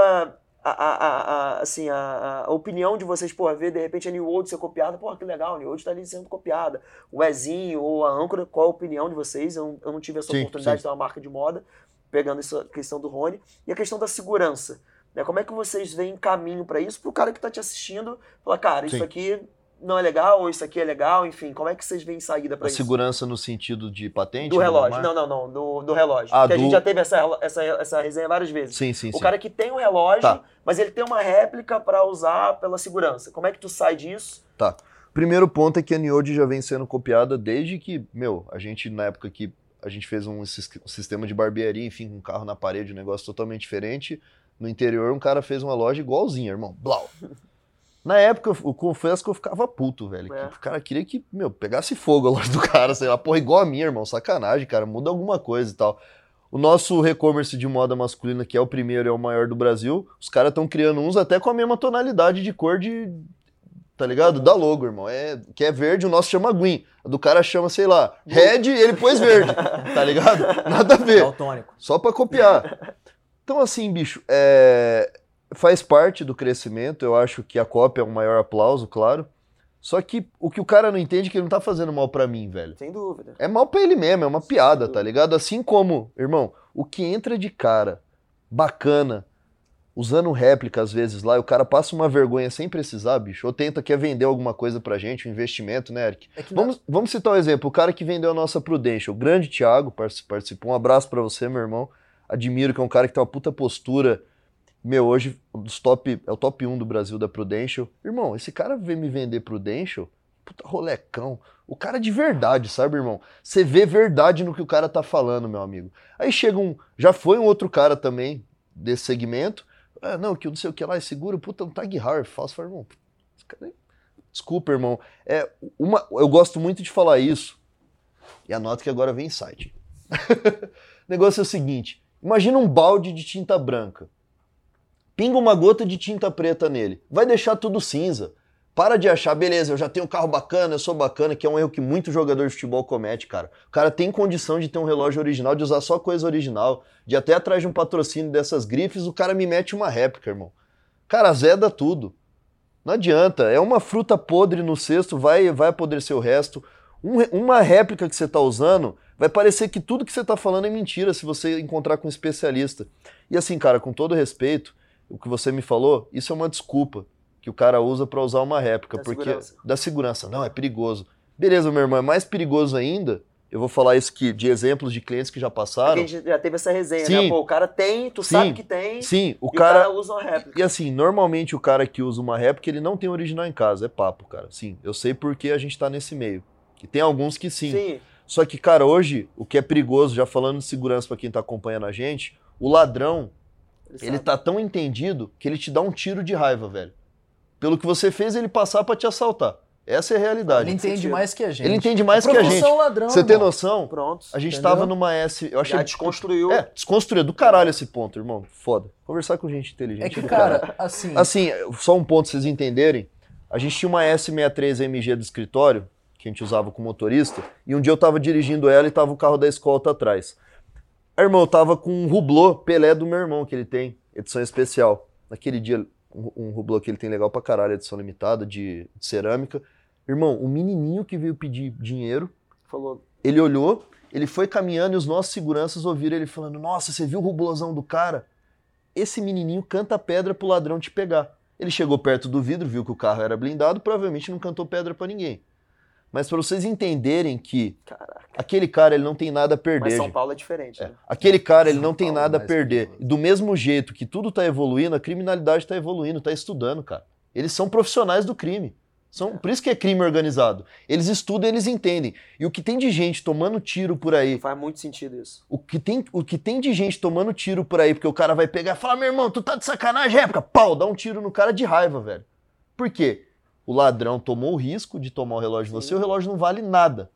a, a, a, assim, a, opinião de vocês, pô, ver de repente a New Old ser copiada? Pô, que legal, a New Old tá ali sendo copiada. O Ezinho ou a Âncora, qual a opinião de vocês? Eu, não- eu não tive essa Sim, oportunidade sim. de ter uma marca de moda, pegando essa questão do Rony. E a questão da segurança. Né? Como é que vocês veem caminho para isso? Pro cara que tá te assistindo, falar, cara, isso Sim. aqui não é legal, ou isso aqui é legal, enfim, como é que vocês veem saída para A isso? segurança no sentido de patente? Do relógio. Não, não, não, do, do relógio. Ah, Porque a do- gente já teve essa, essa, essa resenha várias vezes. Sim, sim, O sim. cara que tem um relógio, Tá. mas ele tem uma réplica para usar pela segurança. Como é que tu sai disso? Tá. Primeiro ponto é que a Niobe já vem sendo copiada desde que, meu, a gente, na época que a gente fez um, um sistema de barbearia, enfim, com um carro na parede, um negócio totalmente diferente. No interior, um cara fez uma loja igualzinha, irmão. Blau. Na época, eu, eu confesso que eu ficava puto, velho. É. que o cara queria que, meu, pegasse fogo a loja do cara, sei lá, porra, igual a minha, irmão. Sacanagem, cara. Muda alguma coisa e tal. O nosso e-commerce de moda masculina, que é o primeiro e é o maior do Brasil, os caras estão criando uns até com a mesma tonalidade de cor de. Tá ligado? Da logo, irmão. É, que é verde, o nosso chama green. A do cara chama, sei lá, red, ele pôs verde. Tá ligado? (laughs) Nada a ver. Daltônico. Só pra copiar. Então, assim, bicho, é, faz parte do crescimento. Eu acho que a cópia é um maior aplauso, claro. Só que o que o cara não entende é que ele não tá fazendo mal pra mim, velho. Sem dúvida. É mal pra ele mesmo, é uma piada, tá ligado? Assim como, irmão, o que entra de cara bacana, usando réplica às vezes lá, e o cara passa uma vergonha sem precisar, bicho, ou tenta quer vender alguma coisa pra gente, um investimento, né, Eric? É Vamos, vamos citar um exemplo, o cara que vendeu a nossa Prudential, o grande Thiago, partici- participou, um abraço pra você, meu irmão. Admiro que é um cara que tem uma puta postura. Meu, hoje dos top, é o top 1 do Brasil da Prudential. Irmão, esse cara veio me vender Prudential, puta rolecão. O cara de verdade, sabe, irmão? Você vê verdade no que o cara tá falando, meu amigo. Aí chega um, já foi um outro cara também desse segmento. Ah, não, que eu não sei o que lá, é seguro, puta, um Tag Heuer falso. Irmão, esse cara aí- desculpa, irmão. É uma, eu gosto muito de falar isso. E anota que agora vem insight. (laughs) o negócio é o seguinte: imagina um balde de tinta branca. Pinga uma gota de tinta preta nele. Vai deixar tudo cinza. Para de achar, beleza, eu já tenho um carro bacana, eu sou bacana, que é um erro que muito jogador de futebol comete, cara. O cara tem condição de ter um relógio original, de usar só coisa original, de até atrás de um patrocínio dessas grifes, o cara me mete uma réplica, irmão. Cara, zeda tudo. Não adianta, é uma fruta podre no cesto, vai, vai apodrecer o resto. Um uma réplica que você está usando, vai parecer que tudo que você está falando é mentira se você encontrar com um especialista. E assim, cara, com todo respeito, o que você me falou, isso é uma desculpa que o cara usa para usar uma réplica, Da porque segurança. da segurança, não, é perigoso. Beleza, meu irmão, é mais perigoso ainda. Eu vou falar isso que de exemplos de clientes que já Porque passaram. a gente já teve essa resenha, Sim. né? Pô, o cara tem, tu Sim. sabe que tem, Sim, o cara, o cara usa uma réplica. e assim, normalmente o cara que usa uma réplica, ele não tem original em casa, é papo, cara. Sim, eu sei porque a gente tá nesse meio. E tem alguns que sim. Sim. Só que, cara, hoje, o que é perigoso, já falando de segurança pra quem tá acompanhando a gente, o ladrão, ele sabe. tá tão entendido que ele te dá um tiro de raiva, velho. Pelo que você fez ele passar pra te assaltar. Essa é a realidade. Ele entende mais que a gente. Ele entende mais que a gente. Ladrão, Você tem noção? Pronto. A gente Entendeu? tava numa S. Eu achei. Já desconstruiu. É, desconstruído do caralho esse ponto, irmão. Foda. Conversar com gente inteligente. É que, caralho. cara, assim, Assim, só um ponto pra vocês entenderem. A gente tinha uma S63MG do escritório, que a gente usava com motorista, e um dia eu tava dirigindo ela e tava o carro da escolta atrás. Aí, irmão, eu tava com um Rublô Pelé do meu irmão, que ele tem, edição especial. Naquele dia, um, Rublô que ele tem legal pra caralho, edição limitada, de, de cerâmica. Irmão, o menininho que veio pedir dinheiro, Falou. ele olhou, ele foi caminhando e os nossos seguranças ouviram ele falando: Nossa, você viu o rublosão do cara? Esse menininho canta pedra pro ladrão te pegar. Ele chegou perto do vidro, viu que o carro era blindado, provavelmente não cantou pedra pra ninguém. Mas pra vocês entenderem que Caraca. aquele cara ele não tem nada a perder. Mas São. Paulo é diferente, É. né? Aquele cara ele São não tem Paulo é nada a perder. Do mesmo jeito que tudo tá evoluindo, a criminalidade tá evoluindo, tá estudando, cara. Eles são profissionais do crime. São, Por isso que é crime organizado. Eles estudam, eles entendem. E o que tem de gente tomando tiro por aí, Faz muito sentido isso. o que tem, o que tem de gente tomando tiro por aí, porque o cara vai pegar e falar, meu irmão, tu tá de sacanagem, época, pau, dá um tiro no cara de raiva, velho. Por quê? O ladrão tomou o risco de tomar o relógio de você, o relógio não vale nada.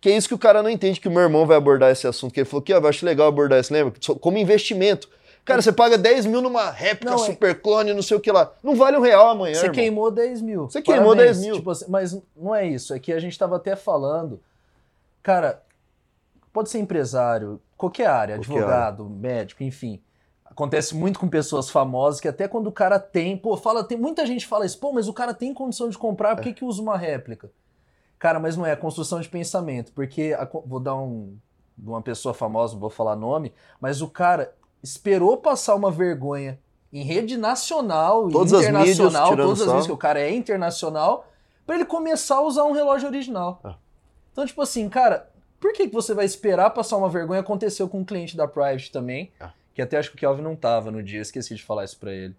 Que é isso que o cara não entende, que o meu irmão vai abordar esse assunto, que ele falou que eu acho legal abordar isso, lembra? Como investimento. Cara, você paga 10 mil numa réplica Não, é- super clone, não sei o que lá. Não vale um real amanhã, Você irmão. queimou 10 mil. Você queimou 10 mil. Tipo assim, mas não é isso. É que a gente tava até falando. Cara, pode ser empresário, qualquer área, Qualquer advogado, médico, enfim. Acontece muito com pessoas famosas que até quando o cara tem, pô, fala, tem muita gente fala isso, pô, mas o cara tem condição de comprar, por que, que usa uma réplica? Cara, mas não é, é construção de pensamento, porque a vou dar um de uma pessoa famosa, não vou falar nome, mas o cara esperou passar uma vergonha em rede nacional e Todas as mídias internacional, tirando todas as vezes que o cara é internacional, pra ele começar a usar um relógio original. Ah. Então, tipo assim, cara, por que, que você vai esperar passar uma vergonha? Aconteceu com um cliente da Private também, Ah. Que até acho que o Kelvin não tava no dia, esqueci de falar isso pra ele.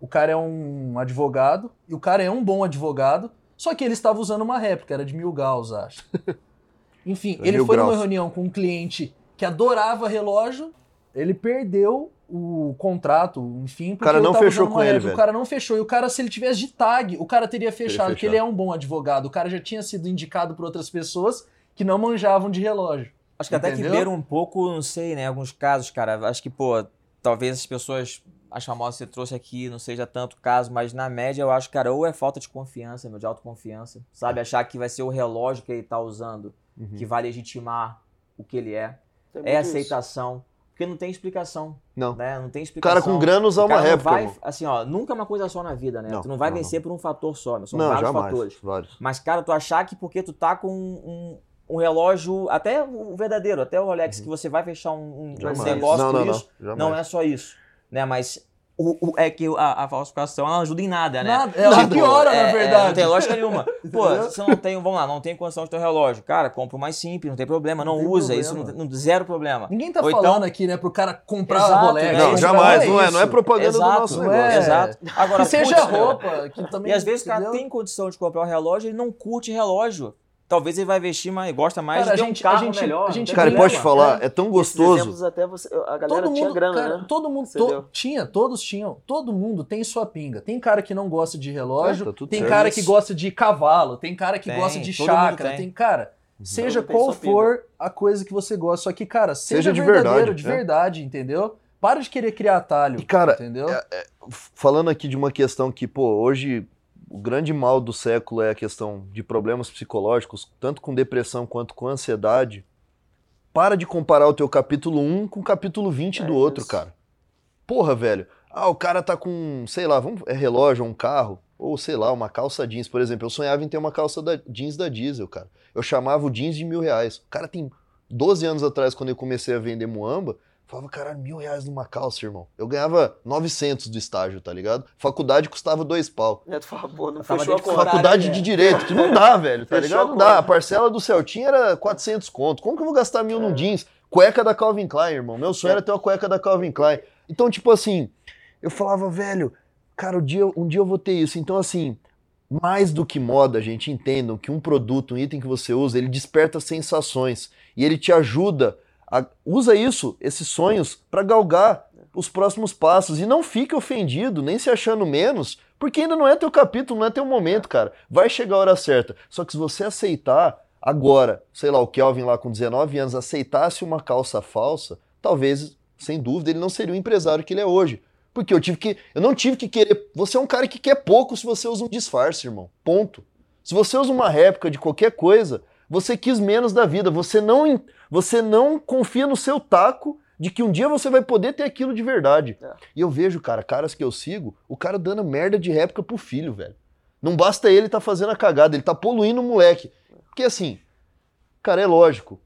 O cara é um advogado, e o cara é um bom advogado, só que ele estava usando uma réplica, era de mil gauss, acho. (laughs) Enfim, É ele foi numa graus. reunião com um cliente que adorava relógio, ele perdeu o contrato, enfim, porque cara eu não fechou com ele, velho. O cara não fechou. E o cara, se ele tivesse de tag, o cara teria fechado, porque ele é um bom advogado. O cara já tinha sido indicado por outras pessoas que não manjavam de relógio. Acho que até que Entendeu? beira um pouco, não sei, né? Alguns casos, cara. Acho que, pô, talvez as pessoas, as famosas que você trouxe aqui, não seja tanto caso, mas na média eu acho, cara, ou é falta de confiança, meu, de autoconfiança. Sabe? Achar que vai ser o relógio que ele tá usando Uhum. que vai legitimar o que ele é. Tem É muito isso. aceitação. Porque não tem explicação, Não. né? Não tem O explicação. cara com grana usar O uma não réplica, vai, assim, ó, nunca é uma coisa só na vida, né? Não, tu não vai não, vencer por um fator só, meu. São Não, vários jamais. fatores. Vários. Mas, cara, tu achar que porque tu tá com um, um relógio, até o verdadeiro, até o Rolex, que você vai fechar um, um negócio não, por não, isso, não. Não é só isso, né? Mas o, o- é que a, a falsificação não ajuda em nada, né? Nada, ela piora, na é- verdade. é, não tem lógica nenhuma. (laughs) Pô, você não tem, vamos lá, não tem condição de ter um relógio. Cara, compra o mais simples, não tem problema, não, Não tem usa, isso não, problema. não- zero problema. Ninguém tá Ou falando então- aqui, né, pro cara comprar Exato, Rolex. né? Não, jamais. Não é, isso. não é propaganda do Exato, nosso não é. negócio. Exato. Agora, que seja putz, roupa, que também. E às vezes o cara tem condição de comprar um relógio, ele não curte relógio. Talvez ele vai vestir mais, gosta mais Cara, de a ter gente- um carro a gente- melhor. a gente- Cara, e posso te falar, é tão Esses gostoso. até você, a galera todo tinha mundo, grana, cara, né? todo mundo to- tinha, todos tinham, todo mundo tem sua pinga. Tem cara que não gosta de relógio, É, tá tem cara que gosta de cavalo, tem cara que Tem, gosta de chácara, tem. tem cara, seja Todo mundo tem qual sua pinga. for a coisa que você gosta, só que cara, seja, Seja de verdadeiro, verdade, de é. verdade, entendeu? Para de querer criar atalho, E, cara, entendeu? falando aqui de uma questão que, pô, hoje o grande mal do século é a questão de problemas psicológicos, tanto com depressão quanto com ansiedade. Para de comparar o teu capítulo 1 com o capítulo 20 É do outro, isso. cara. Porra, velho. Ah, o cara tá com, sei lá, vamos, é relógio, um carro, ou sei lá, uma calça jeans, por exemplo. Eu sonhava em ter uma calça da, jeans da Diesel, cara. Eu chamava o jeans de mil reais. O cara tem 12 anos atrás, quando eu comecei a vender Muamba, falava, caralho, mil reais numa calça, irmão. Eu ganhava 900 do estágio, tá ligado? Faculdade custava dois pau. É, tu fala, pô, não fechou a conta. Faculdade de é. Direito, que não dá, (laughs) velho, tá Fechou ligado? Não dá. A parcela do Celtinha era 400 conto. Como que eu vou gastar mil num jeans? Cueca da Calvin Klein, irmão. Meu sonho É. era ter uma cueca da Calvin Klein. Então, tipo assim, eu falava, velho, cara, um dia, um dia eu vou ter isso. Então, assim, mais do que moda, gente, entendam que um produto, um item que você usa, ele desperta sensações e ele te ajuda a usa isso, esses sonhos, pra galgar os próximos passos e não fique ofendido, nem se achando menos, porque ainda não é teu capítulo, não é teu momento, cara. Vai chegar a hora certa. Só que se você aceitar agora, sei lá, o Kelvin lá com 19 anos aceitasse uma calça falsa, talvez, sem dúvida, ele não seria o empresário que ele é hoje. Porque eu tive que. Eu não tive que querer. Você é um cara que quer pouco se você usa um disfarce, irmão. Ponto. Se você usa uma réplica de qualquer coisa, você quis menos da vida. Você não, você não confia no seu taco de que um dia você vai poder ter aquilo de verdade. É. E eu vejo, cara, caras que eu sigo, o cara dando merda de réplica pro filho, velho. Não basta ele tá fazendo a cagada, ele tá poluindo o moleque. Porque assim, cara, é lógico.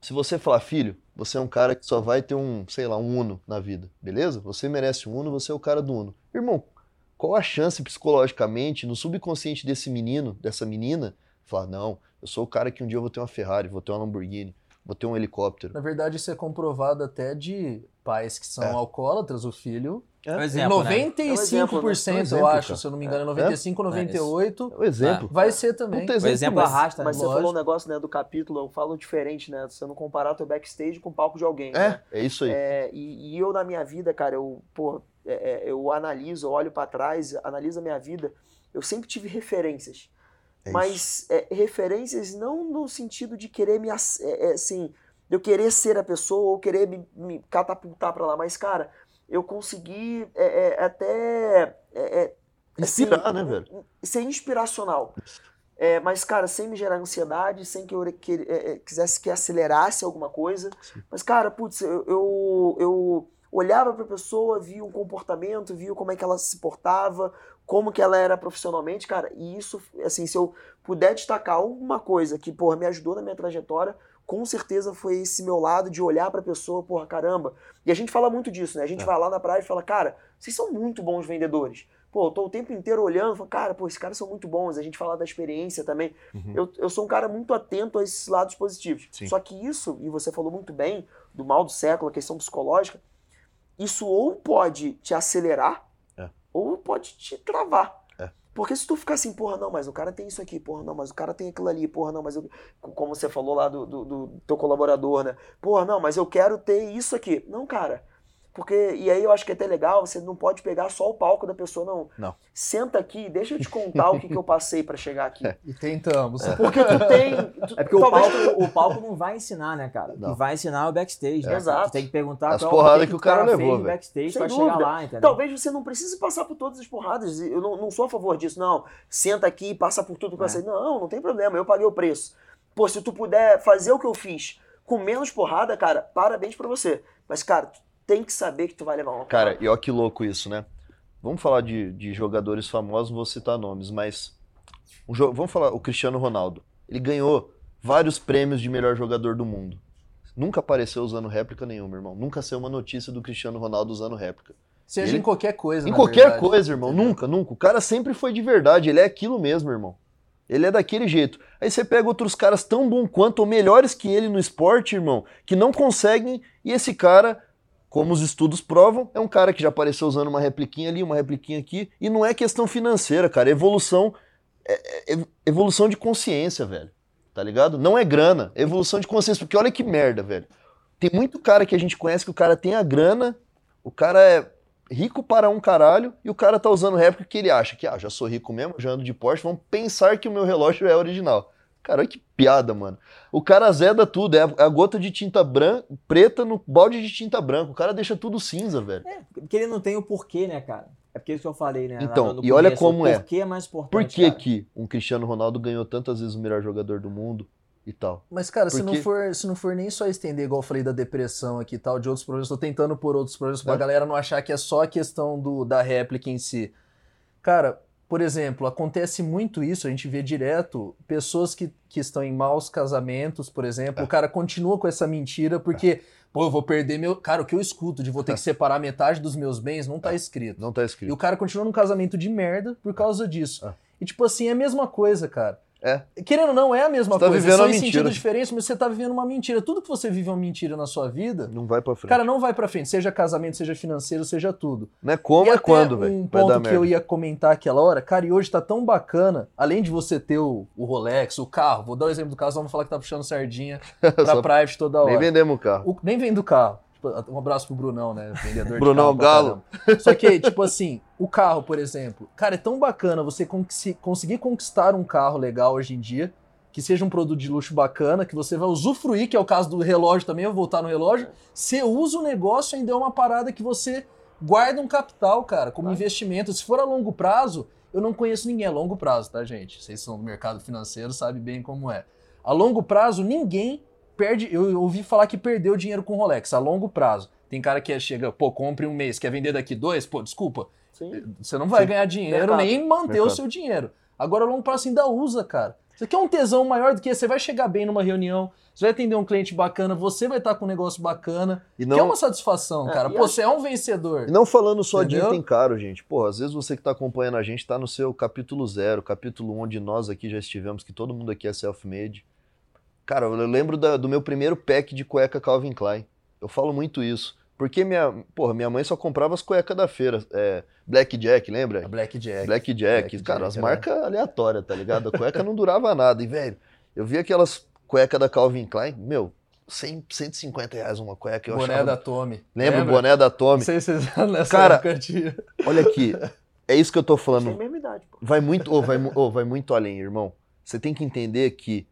Se você falar, filho, você é um cara que só vai ter um, sei lá, um Uno na vida, beleza? Você merece um Uno, você é o cara do Uno. Irmão, qual a chance psicologicamente, no subconsciente desse menino, dessa menina, falar, não, eu sou o cara que um dia eu vou ter uma Ferrari, vou ter uma Lamborghini, vou ter um helicóptero. Na verdade, isso é comprovado até de pais que são É. alcoólatras, o filho. É um exemplo, né? 95%, É um exemplo, né? É eu exemplo, acho, cara. se eu não me engano, 95, 98, É o exemplo. vai ser também. Puta O exemplo, exemplo mas- arrasta, né? Mas você Lógico. falou um negócio, né, do capítulo, eu falo diferente, né? Você não comparar teu backstage com o palco de alguém. né? É, é isso aí. É, e, e eu na minha vida, cara, eu, pô, é, é, eu analiso, eu olho pra trás, analiso a minha vida. eu sempre tive referências. É mas é, referências não no sentido de querer me é, é, assim, eu querer ser a pessoa ou querer me, me catapultar pra lá, mas cara, eu consegui é, é, até Inspirar, né, velho? ser inspiracional. É, mas, cara, sem me gerar ansiedade, sem que eu que- quisesse que acelerasse alguma coisa. Mas, cara, putz, eu, eu, eu olhava pra pessoa, via um comportamento, via como é que ela se portava, como que ela era profissionalmente, cara. E isso, assim, se eu puder destacar uma coisa que, porra, me ajudou na minha trajetória, com certeza foi esse meu lado de olhar pra pessoa, porra, caramba. E a gente fala muito disso, né? A gente É. vai lá na praia e fala, cara, vocês são muito bons vendedores. Pô, eu tô o tempo inteiro olhando, falo, cara, pô, esses caras são muito bons. A gente fala da experiência também. Uhum. Eu, eu sou um cara muito atento a esses lados positivos. Sim. Só que isso, e você falou muito bem, do mal do século, a questão psicológica, isso ou pode te acelerar. Ou pode te travar. É. Porque se tu ficar assim, porra, não, mas o cara tem isso aqui, porra, não, mas o cara tem aquilo ali, porra, não, mas eu. Como você falou lá do, do, do teu colaborador, né? Porra, não, mas eu quero ter isso aqui. Não, cara. Porque, e aí eu acho que é até legal, você não pode pegar só o palco da pessoa, não. Não. Senta aqui, deixa eu te contar o que, que eu passei pra chegar aqui. (laughs) E tentamos. Porque tu tem. tu- É porque o palco, o palco não vai ensinar, né, cara? Não. que vai ensinar é o backstage. né? Exato. Tu tem que perguntar As qual porradas o que o cara fez levou, no velho. backstage Sem pra dúvida. chegar lá, entendeu? Talvez você não precise passar por todas as porradas. Eu não, não sou a favor disso, não. Senta aqui, passa por tudo que É. você. Não, não tem problema. Eu paguei o preço. Pô, se tu puder fazer o que eu fiz com menos porrada, cara, parabéns pra você. Mas, cara, tu tem que saber que tu vai levar uma Cara, e ó que louco isso, né? Vamos falar de, de jogadores famosos, não vou citar nomes, mas. um jo- vamos falar, o Cristiano Ronaldo. Ele ganhou vários prêmios de melhor jogador do mundo. Nunca apareceu usando réplica nenhuma, irmão. Nunca saiu uma notícia do Cristiano Ronaldo usando réplica. Seja Ele- em qualquer coisa. Em na qualquer verdade. coisa, irmão. Entendeu? Nunca, nunca. O cara sempre foi de verdade. Ele é aquilo mesmo, irmão. Ele é daquele jeito. Aí você pega outros caras tão bom quanto ou melhores que ele no esporte, irmão, que não conseguem. E esse cara, como os estudos provam, é um cara que já apareceu usando uma repliquinha ali, uma repliquinha aqui. E não é questão financeira, cara. É evolução. É, é- é evolução de consciência, velho. Tá ligado? Não é grana. É evolução de consciência. Porque olha que merda, velho. Tem muito cara que a gente conhece que o cara tem a grana, o cara é rico para um caralho e o cara tá usando réplica que ele acha que, ah, já sou rico mesmo, já ando de Porsche, vamos pensar que o meu relógio é original. Cara, olha que piada, mano. O cara zeda tudo, é a, é gota de tinta branca, preta no balde de tinta branca. O cara deixa tudo cinza, velho. Porque ele não tem o porquê, né, cara? É porque isso que eu falei, né? Então, no e olha como o é. porquê é mais importante. Por que cara. que um Cristiano Ronaldo ganhou tantas vezes o melhor jogador do mundo e tal? Mas, cara, se não, Porque- for, se não for nem só estender, igual eu falei da depressão aqui e tal, de outros problemas, tô tentando por outros problemas pra É. galera não achar que é só a questão do, da réplica em si. Cara, por exemplo, acontece muito isso, a gente vê direto pessoas que, que estão em maus casamentos, por exemplo, É. o cara continua com essa mentira porque, pô, eu vou perder meu. Cara, o que eu escuto de vou ter que separar metade dos meus bens não tá escrito. Não tá E o escrito. cara continua num casamento de merda por causa disso. É. E tipo assim, é a mesma coisa, cara. É. Querendo ou não, é a mesma Você tá coisa. vivendo São uma em mentira. sentidos diferentes, mas você tá vivendo uma mentira. Tudo que você vive é uma mentira na sua vida, Não vai pra frente. cara, não vai pra frente. Seja casamento, seja financeiro, seja tudo. não é como, e é quando, velho. Um ponto que merda. eu ia comentar aquela hora, cara, e hoje tá tão bacana, além de você ter o, o Rolex, o carro, vou dar o exemplo do carro, vamos falar que tá puxando sardinha (laughs) pra Só- private toda hora. Nem vendemos o carro. O- nem vem do carro. Um abraço pro Brunão, né? Vendedor Brunão de carro Galo. Só que, tipo assim, o carro, por exemplo. Cara, é tão bacana você conquisi- conseguir conquistar um carro legal hoje em dia, que seja um produto de luxo bacana, que você vai usufruir, que é o caso do relógio também, eu vou voltar no relógio. Você usa o negócio ainda é uma parada que você guarda um capital, cara, como investimento. Se for a longo prazo, eu não conheço ninguém a longo prazo, tá, gente? Vocês são do mercado financeiro, sabem bem como é. A longo prazo, ninguém perde. Eu ouvi falar que perdeu dinheiro com Rolex, a longo prazo. Tem cara que chega, pô, compre um mês, quer vender daqui dois? Pô, desculpa. Sim. Você não vai Sim. ganhar dinheiro Mercado. nem manter o seu dinheiro. Agora, a longo prazo, ainda usa, cara. Você quer um tesão maior do que esse? Você vai chegar bem numa reunião, você vai atender um cliente bacana, você vai estar com um negócio bacana. E Que é não, uma satisfação, É, cara. Pô, a- você é um vencedor. E não falando só de Entendeu? item caro, gente. Porra, às vezes você que tá acompanhando a gente tá no seu capítulo zero, capítulo um, onde nós aqui já estivemos, que todo mundo aqui é self-made. Cara, eu lembro da- do meu primeiro pack de cueca Calvin Klein. Eu falo muito isso. Porque minha, porra, minha mãe só comprava as cuecas da feira. É, Black Jack, lembra? A Black Jack. Black Jack. Black cara, Jack, as né? marcas aleatórias, tá ligado? A cueca (laughs) não durava nada. E, velho, eu vi aquelas cuecas da Calvin Klein, meu, 100, 150 reais uma cueca. Eu Boné achava... da Tommy. Lembra o boné da Tommy? Não sei se vocês (laughs) nessa Cara, época tinha. Olha aqui, é isso que eu tô Tem a falando. mesma idade, pô. Vai muito, ô, vai, ô, vai muito além, irmão. Você tem que entender que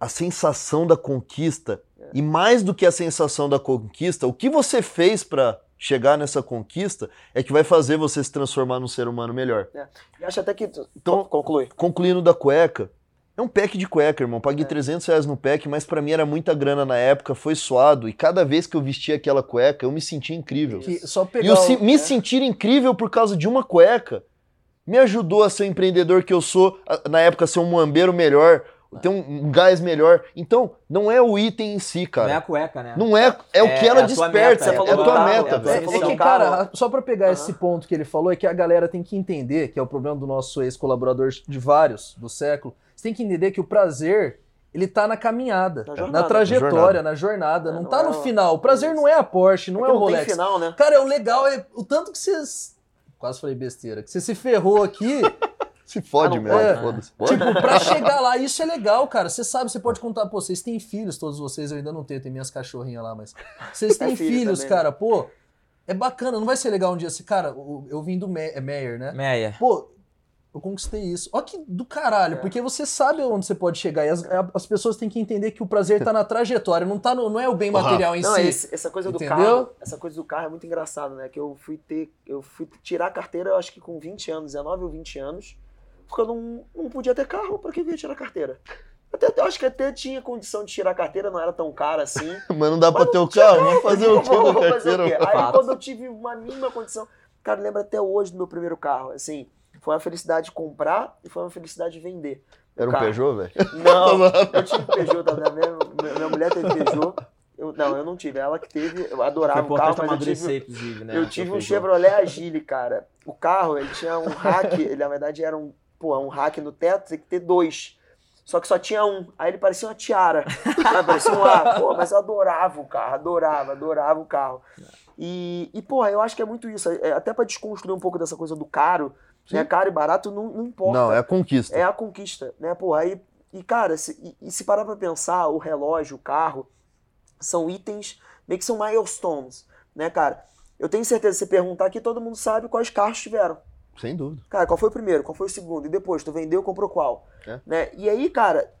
a sensação da conquista, e mais do que a sensação da conquista, o que você fez pra chegar nessa conquista é que vai fazer você se transformar num ser humano melhor. E acho até que. Então- Então, conclui. Concluindo da cueca, é um pack de cueca, irmão. Paguei É. 300 reais no pack, mas pra mim era muita grana na época, foi suado. E cada vez que eu vestia aquela cueca, eu me sentia incrível. Que só pegar E eu o- se- me é. sentir incrível por causa de uma cueca me ajudou a ser o empreendedor que eu sou, na época ser um muambeiro melhor, ter um, um gás melhor. Então, não é o item em si, Não é a cara. cueca, né? Não é, é, o É- que ela é a tua desperta, meta, é, é a tua meta, é velho. É, Você é falou que, cara, só pra pegar Aham. esse ponto que ele falou, é que a galera tem que entender, que é o problema do nosso ex-colaborador de vários do século, você tem que entender que o prazer, ele tá na caminhada, Na na, jornada. trajetória, Jornada. na jornada, É, não, não tá é no final. O prazer não é a Porsche, não é, o não tem Rolex. final, né? Cara, o legal é o tanto que vocês... Quase falei besteira. Que você se ferrou aqui, (laughs) Se fode Ah, não mesmo, pode, né? foda-se. Pode. tipo, pra chegar lá, isso é legal, cara. Você sabe, você pode contar, pô, vocês têm filhos, todos vocês, eu ainda não tenho, tem minhas cachorrinhas lá, mas... Vocês (laughs) têm É filho filhos, também, né? cara, pô... É bacana, não vai ser legal um dia assim, cara, eu vim do Me- é Meyer, né? Meia. Pô, eu conquistei isso. Ó que do caralho, É. porque você sabe onde você pode chegar. E as, as pessoas têm que entender que o prazer tá na trajetória, não, tá no, não é o bem material em Não, si. esse- essa coisa do Entendeu? carro, essa coisa do carro é muito engraçado, né? Que eu fui ter, eu fui tirar a carteira, eu acho que com 20 anos, 19 ou 20 anos, porque eu não, não podia ter carro, pra que eu ia tirar carteira? Até, eu acho que até tinha condição de tirar a carteira, não era tão cara assim. (laughs) Mas não dá pra Mas ter o carro, vamos fazer o quê Vou com a fazer o carteira? quê? Aí quando eu tive uma mínima condição, cara, lembra até hoje do meu primeiro carro, assim, foi uma felicidade comprar e foi uma felicidade vender. Era um carro. Peugeot, velho? (laughs) Não, (laughs) eu tive Peugeot também. Minha, minha- minha mulher teve Peugeot. Eu, não, eu não tive. Ela que teve. Eu Foi adorava o carro, mas eu amadurecer, tive, inclusive, né? eu tive um Peugeot. Chevrolet Agile, cara. O carro, ele tinha um hack. Ele, na verdade, era um, pô, um hack no teto, tem que ter dois. Só que só tinha um. Aí ele parecia uma tiara. (laughs) Parecia um A. Pô, mas eu adorava o carro. Adorava, adorava o carro. E, e porra, eu acho que é muito isso. É, até pra desconstruir um pouco dessa coisa do caro. Né, caro e barato não, não importa. Não, é a conquista. É a conquista, né? Pô, aí. E, cara, se, e, e se parar pra pensar, o relógio, o carro, são itens meio que são milestones, né, cara? Eu tenho certeza, se você perguntar aqui, todo mundo sabe quais carros tiveram. Sem dúvida. Cara, qual foi o primeiro? Qual foi o segundo? E depois, tu vendeu, comprou qual? É. Né? E aí, cara,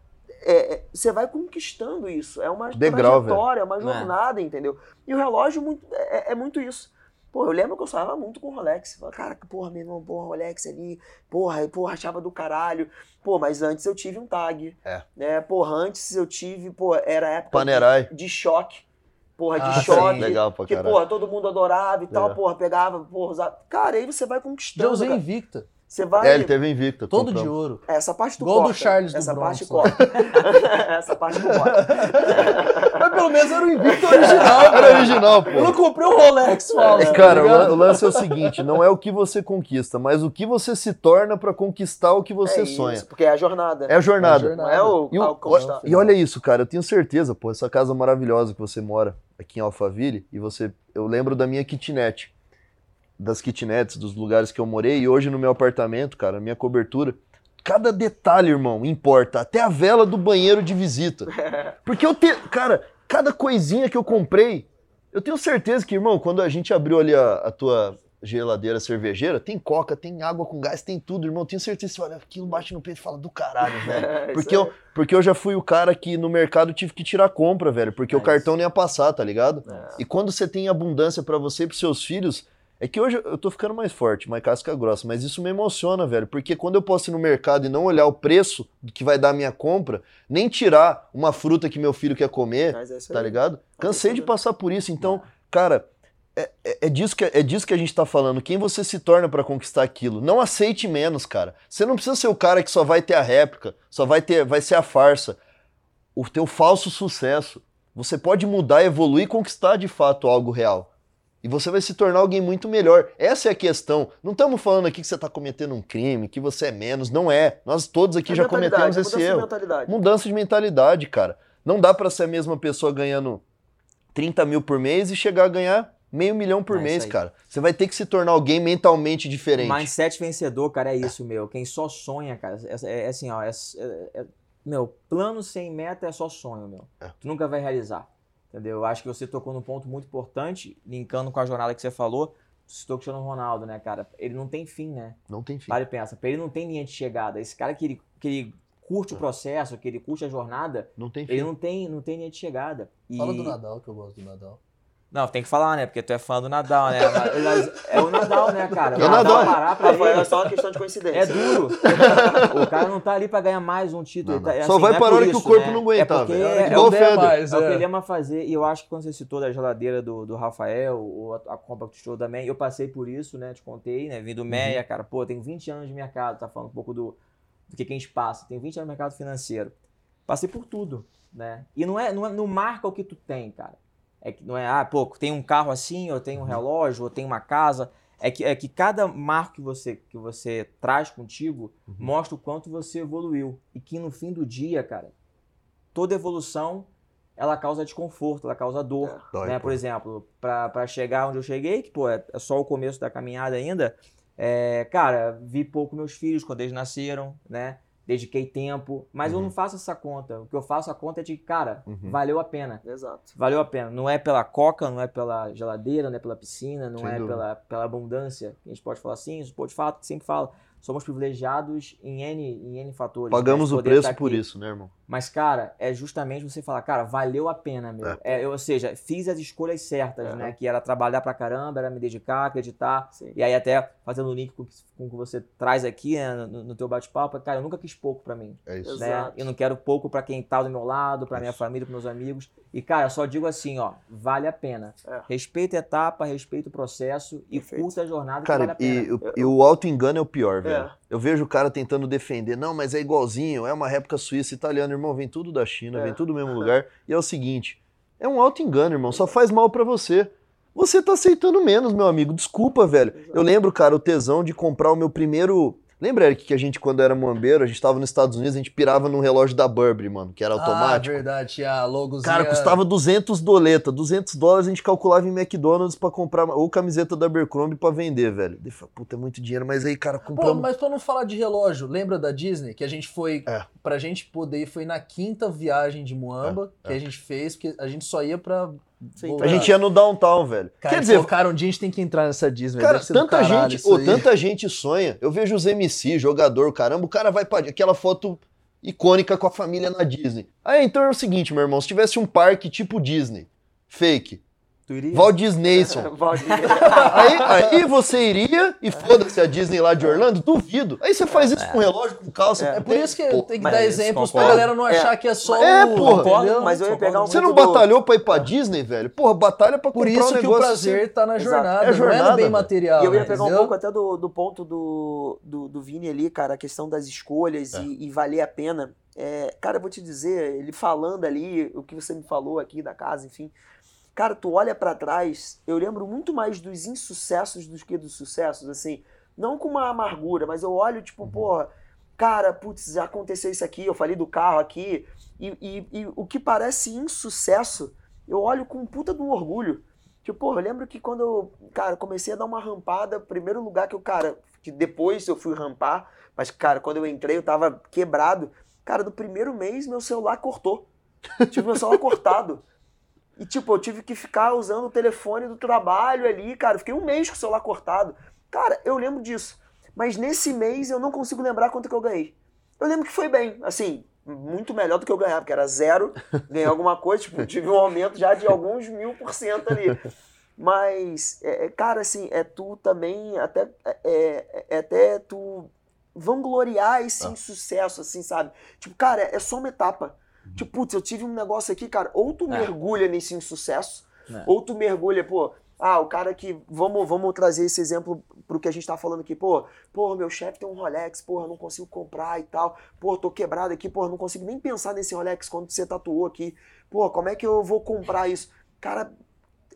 é, é, você vai conquistando isso. É uma Degrau, trajetória, é uma É. jornada, entendeu? E o relógio muito, é, é muito isso. Pô, eu lembro que eu sonhava muito com Rolex. Falava, cara, porra, meu irmão, porra, Rolex ali, porra, porra, achava do caralho. Pô, mas antes eu tive um tag. É. Né? Porra, antes eu tive, pô, era época Panerai. de, de choque. Porra, de Ah, sim. Legal pra Que, caralho. porra, todo mundo adorava e tal, É. porra, pegava, porra, usava. Cara, aí você vai Já conquistando. usei cara. Invicta, Você vai. É, ele teve invicta. todo compramos. de ouro. Essa parte tu Igual do. Charles do Essa Bronx, parte né? corta. (laughs) Essa parte tu corta. (laughs) Mas pelo menos era o Invicta original, Era original, pô. Eu não comprei um Rolex, fala. É, cara, tá o o lance é o seguinte, não é o que você conquista, mas o que você se torna pra conquistar o que você é sonha. Isso, porque é a jornada. É a jornada. Não é o, E, o- o conquistar. e olha isso, cara, eu tenho certeza, pô, essa casa maravilhosa que você mora aqui em Alphaville, e você, eu lembro da minha kitnet, das kitnets, dos lugares que eu morei, e hoje no meu apartamento, cara, minha cobertura, cada detalhe, irmão, importa, até a vela do banheiro de visita. (laughs) Porque eu tenho, cara, cada coisinha que eu comprei, eu tenho certeza que, irmão, quando a gente abriu ali a, a tua geladeira cervejeira, tem coca, tem água com gás, tem tudo, irmão. Tenho certeza que você olha aquilo, bate no peito e fala do caralho, (laughs) velho. É, isso Porque eu, porque eu já fui o cara que no mercado tive que tirar compra, velho, porque É o cartão não ia passar, tá ligado? É. E quando você tem abundância pra você e pros seus filhos, é que hoje eu tô ficando mais forte, mais casca grossa, mas isso me emociona, velho, porque quando eu posso ir no mercado e não olhar o preço do que vai dar a minha compra, nem tirar uma fruta que meu filho quer comer, é tá ligado? Cansei de passar por isso, então, cara, é, é, é disso que, é disso que a gente tá falando. Quem você se torna pra conquistar aquilo. Não aceite menos, cara. Você não precisa ser o cara que só vai ter a réplica, só vai ter, vai ser a farsa. O teu falso sucesso. Você pode mudar, evoluir e conquistar de fato algo real. E você vai se tornar alguém muito melhor. Essa é a questão. Não estamos falando aqui que você está cometendo um crime, que você é menos. Não é. Nós todos aqui É já cometemos é esse mudança de erro. mentalidade. Mudança de mentalidade, cara. Não dá pra ser a mesma pessoa ganhando 30 mil por mês e chegar a ganhar meio milhão por É mês, cara. Você vai ter que se tornar alguém mentalmente diferente. Mindset vencedor, cara, é isso, meu. Quem só sonha, cara, é, é assim, ó, é, é- é- meu, plano sem meta é só sonho, meu. É. Tu nunca vai realizar, entendeu? Eu acho que você tocou num ponto muito importante, linkando com a jornada que você falou, citou o Cristiano Ronaldo, né, cara? Ele não tem fim, né? Não tem fim. Para e pensa. Pra ele não tem linha de chegada. Esse cara que ele, que ele curte o processo, que ele curte a jornada, Não tem fim. ele não tem, não tem linha de chegada. E- Fala do Nadal, que eu gosto do Nadal. Não, tem que falar, né? Porque tu é fã do Nadal, né? É o Nadal, né, cara? É o Nadal. parar pra é só uma questão de coincidência. é duro. o cara não tá ali pra ganhar mais um título. Não, tá- não. é Só assim, vai é parar hora que o corpo né? não aguentar, É porque velho. é, é o mais, É o que é. ele ama fazer. E eu acho que quando você citou da geladeira do, do Rafael, ou a, a Compact Show também, eu passei por isso, né? Te contei, né? Vim do Meia, cara. Pô, tenho 20 anos de mercado, tá falando um pouco do, do que, que a gente passa. Tenho 20 anos no mercado financeiro. Passei por tudo, né? E não é, não, é, não marca o que tu tem, cara. É que não é, ah, pô, tem um carro assim, ou tem um relógio, ou tem uma casa. É que, é que cada marco que você, que você traz contigo mostra o quanto você evoluiu. E que no fim do dia, cara, toda evolução ela causa desconforto, ela causa dor. Dói, né? pô. Por exemplo, para chegar onde eu cheguei, que pô, é, é só o começo da caminhada ainda, é, cara, vi pouco meus filhos quando eles nasceram, né? Dediquei tempo, mas eu Uhum. não faço essa conta. O que eu faço a conta é de, cara, Uhum. valeu a pena. Exato. Valeu a pena. Não é pela coca, não é pela geladeira, não é pela piscina, não Sem é dúvida. pela, pela abundância. A gente pode falar assim, isso pode falar, sempre fala. Somos privilegiados em N, em N fatores. Pagamos né, o preço tá por isso, né, irmão? Mas, cara, é justamente você falar, cara, valeu a pena, meu. É, eu- ou seja, fiz as escolhas certas, É. né? Que era trabalhar pra caramba, era me dedicar, acreditar. Sim. E aí até fazendo o link com, o que- com o que você traz aqui né, no, no teu bate-papo, cara, eu nunca quis pouco pra mim. É isso. Exato. Né? Eu não quero pouco pra quem tá do meu lado, pra minha Isso. família, pros meus amigos. E, cara, eu só digo assim, ó, vale a pena. É. Respeita a etapa, respeita o processo e Perfeito. curta a jornada que Cara, vale a pena. e, o- e o auto-engano é o pior, velho. É. Eu vejo o cara tentando defender. Não, mas é igualzinho, é uma réplica suíça, italiana, irmão. Vem tudo da China, É. vem tudo do mesmo (laughs) lugar. E é o seguinte: é um auto-engano, irmão. Só faz mal pra você. Você tá aceitando menos, meu amigo. Desculpa, velho. Eu lembro, cara, o tesão de comprar o meu primeiro. Lembra, Eric, que a gente, quando era moambeiro, a gente tava nos Estados Unidos, a gente pirava num relógio da Burberry, mano, que era Ah, automático. verdade, tinha logozinha. Cara, custava 200 doleta, 200 dólares a gente calculava em McDonald's pra comprar, ou camiseta da Abercrombie pra vender, velho. Eu falei, Puta, é muito dinheiro, mas aí, cara, Pô, compramos... mas pra não falar de relógio, lembra da Disney? Que a gente foi. É. Pra gente poder ir, foi na quinta viagem de Moamba É, que é. a gente fez, porque a gente só ia pra. Sim. A gente ia no downtown, velho. Cara, Quer dizer, cara, um dia a gente tem que entrar nessa Disney. cara, tanta gente, aí. tanta gente sonha. Eu vejo os MC, jogador, caramba, o cara vai pra aquela foto icônica com a família na Disney. Aí, então é o seguinte, meu irmão, se tivesse um parque tipo Disney, fake, Tu iria? Walt Disneyson, Valdir. (laughs) Aí, aí você iria e foda-se a Disney lá de Orlando? Duvido. Aí você faz isso com relógio, com calça. É com por isso que Pô, tem que dar eles exemplos pra galera não achar que é só É, o. porra. entendeu? Mas eu ia pegar um Você não batalhou pra ir pra Disney, velho? Porra, batalha pra Por comprar isso um que o negócio prazer tá na jornada, É não é jornada, bem velho. material. E eu ia pegar um pouco até do, do ponto do, do, do Vini ali, cara, a questão das escolhas É. e, e valer a pena. É, cara, eu vou te dizer, ele falando ali, o que você me falou aqui da casa, enfim. Cara, tu olha pra trás, eu lembro muito mais dos insucessos do que dos sucessos, assim. Não com uma amargura, mas eu olho, tipo, Uhum. porra, cara, putz, aconteceu isso aqui, eu falei do carro aqui. E, e, e o que parece insucesso, eu olho com puta de um orgulho. Tipo, porra, eu lembro que quando eu, cara, comecei a dar uma rampada, primeiro lugar que eu, cara, que depois eu fui rampar, mas, cara, quando eu entrei eu tava quebrado. Cara, no primeiro mês meu celular cortou. Tive meu celular cortado. E, tipo, eu tive que ficar usando o telefone do trabalho ali, cara. Eu Fiquei um mês com o celular cortado. Cara, eu lembro disso. Mas nesse mês eu não consigo lembrar quanto que eu ganhei. Eu lembro que foi bem, assim, muito melhor do que eu ganhava, porque era zero, (laughs) ganhei alguma coisa, tipo, tive um aumento já de alguns mil por cento ali. Mas, é, é, cara, assim, é tu também, até, é, é- é até tu vangloriar esse Ah. insucesso, assim, sabe? Tipo, cara, é só uma etapa. Tipo, putz, eu tive um negócio aqui, cara, ou tu É. mergulha nesse insucesso, É. ou tu mergulha, pô, ah, o cara que. Vamos, vamos trazer esse exemplo pro que a gente tá falando aqui, pô, porra, meu chefe tem um Rolex, porra, não consigo comprar e tal, pô, tô quebrado aqui, porra, não consigo nem pensar nesse Rolex quando você tatuou aqui, pô, como é que eu vou comprar isso? Cara,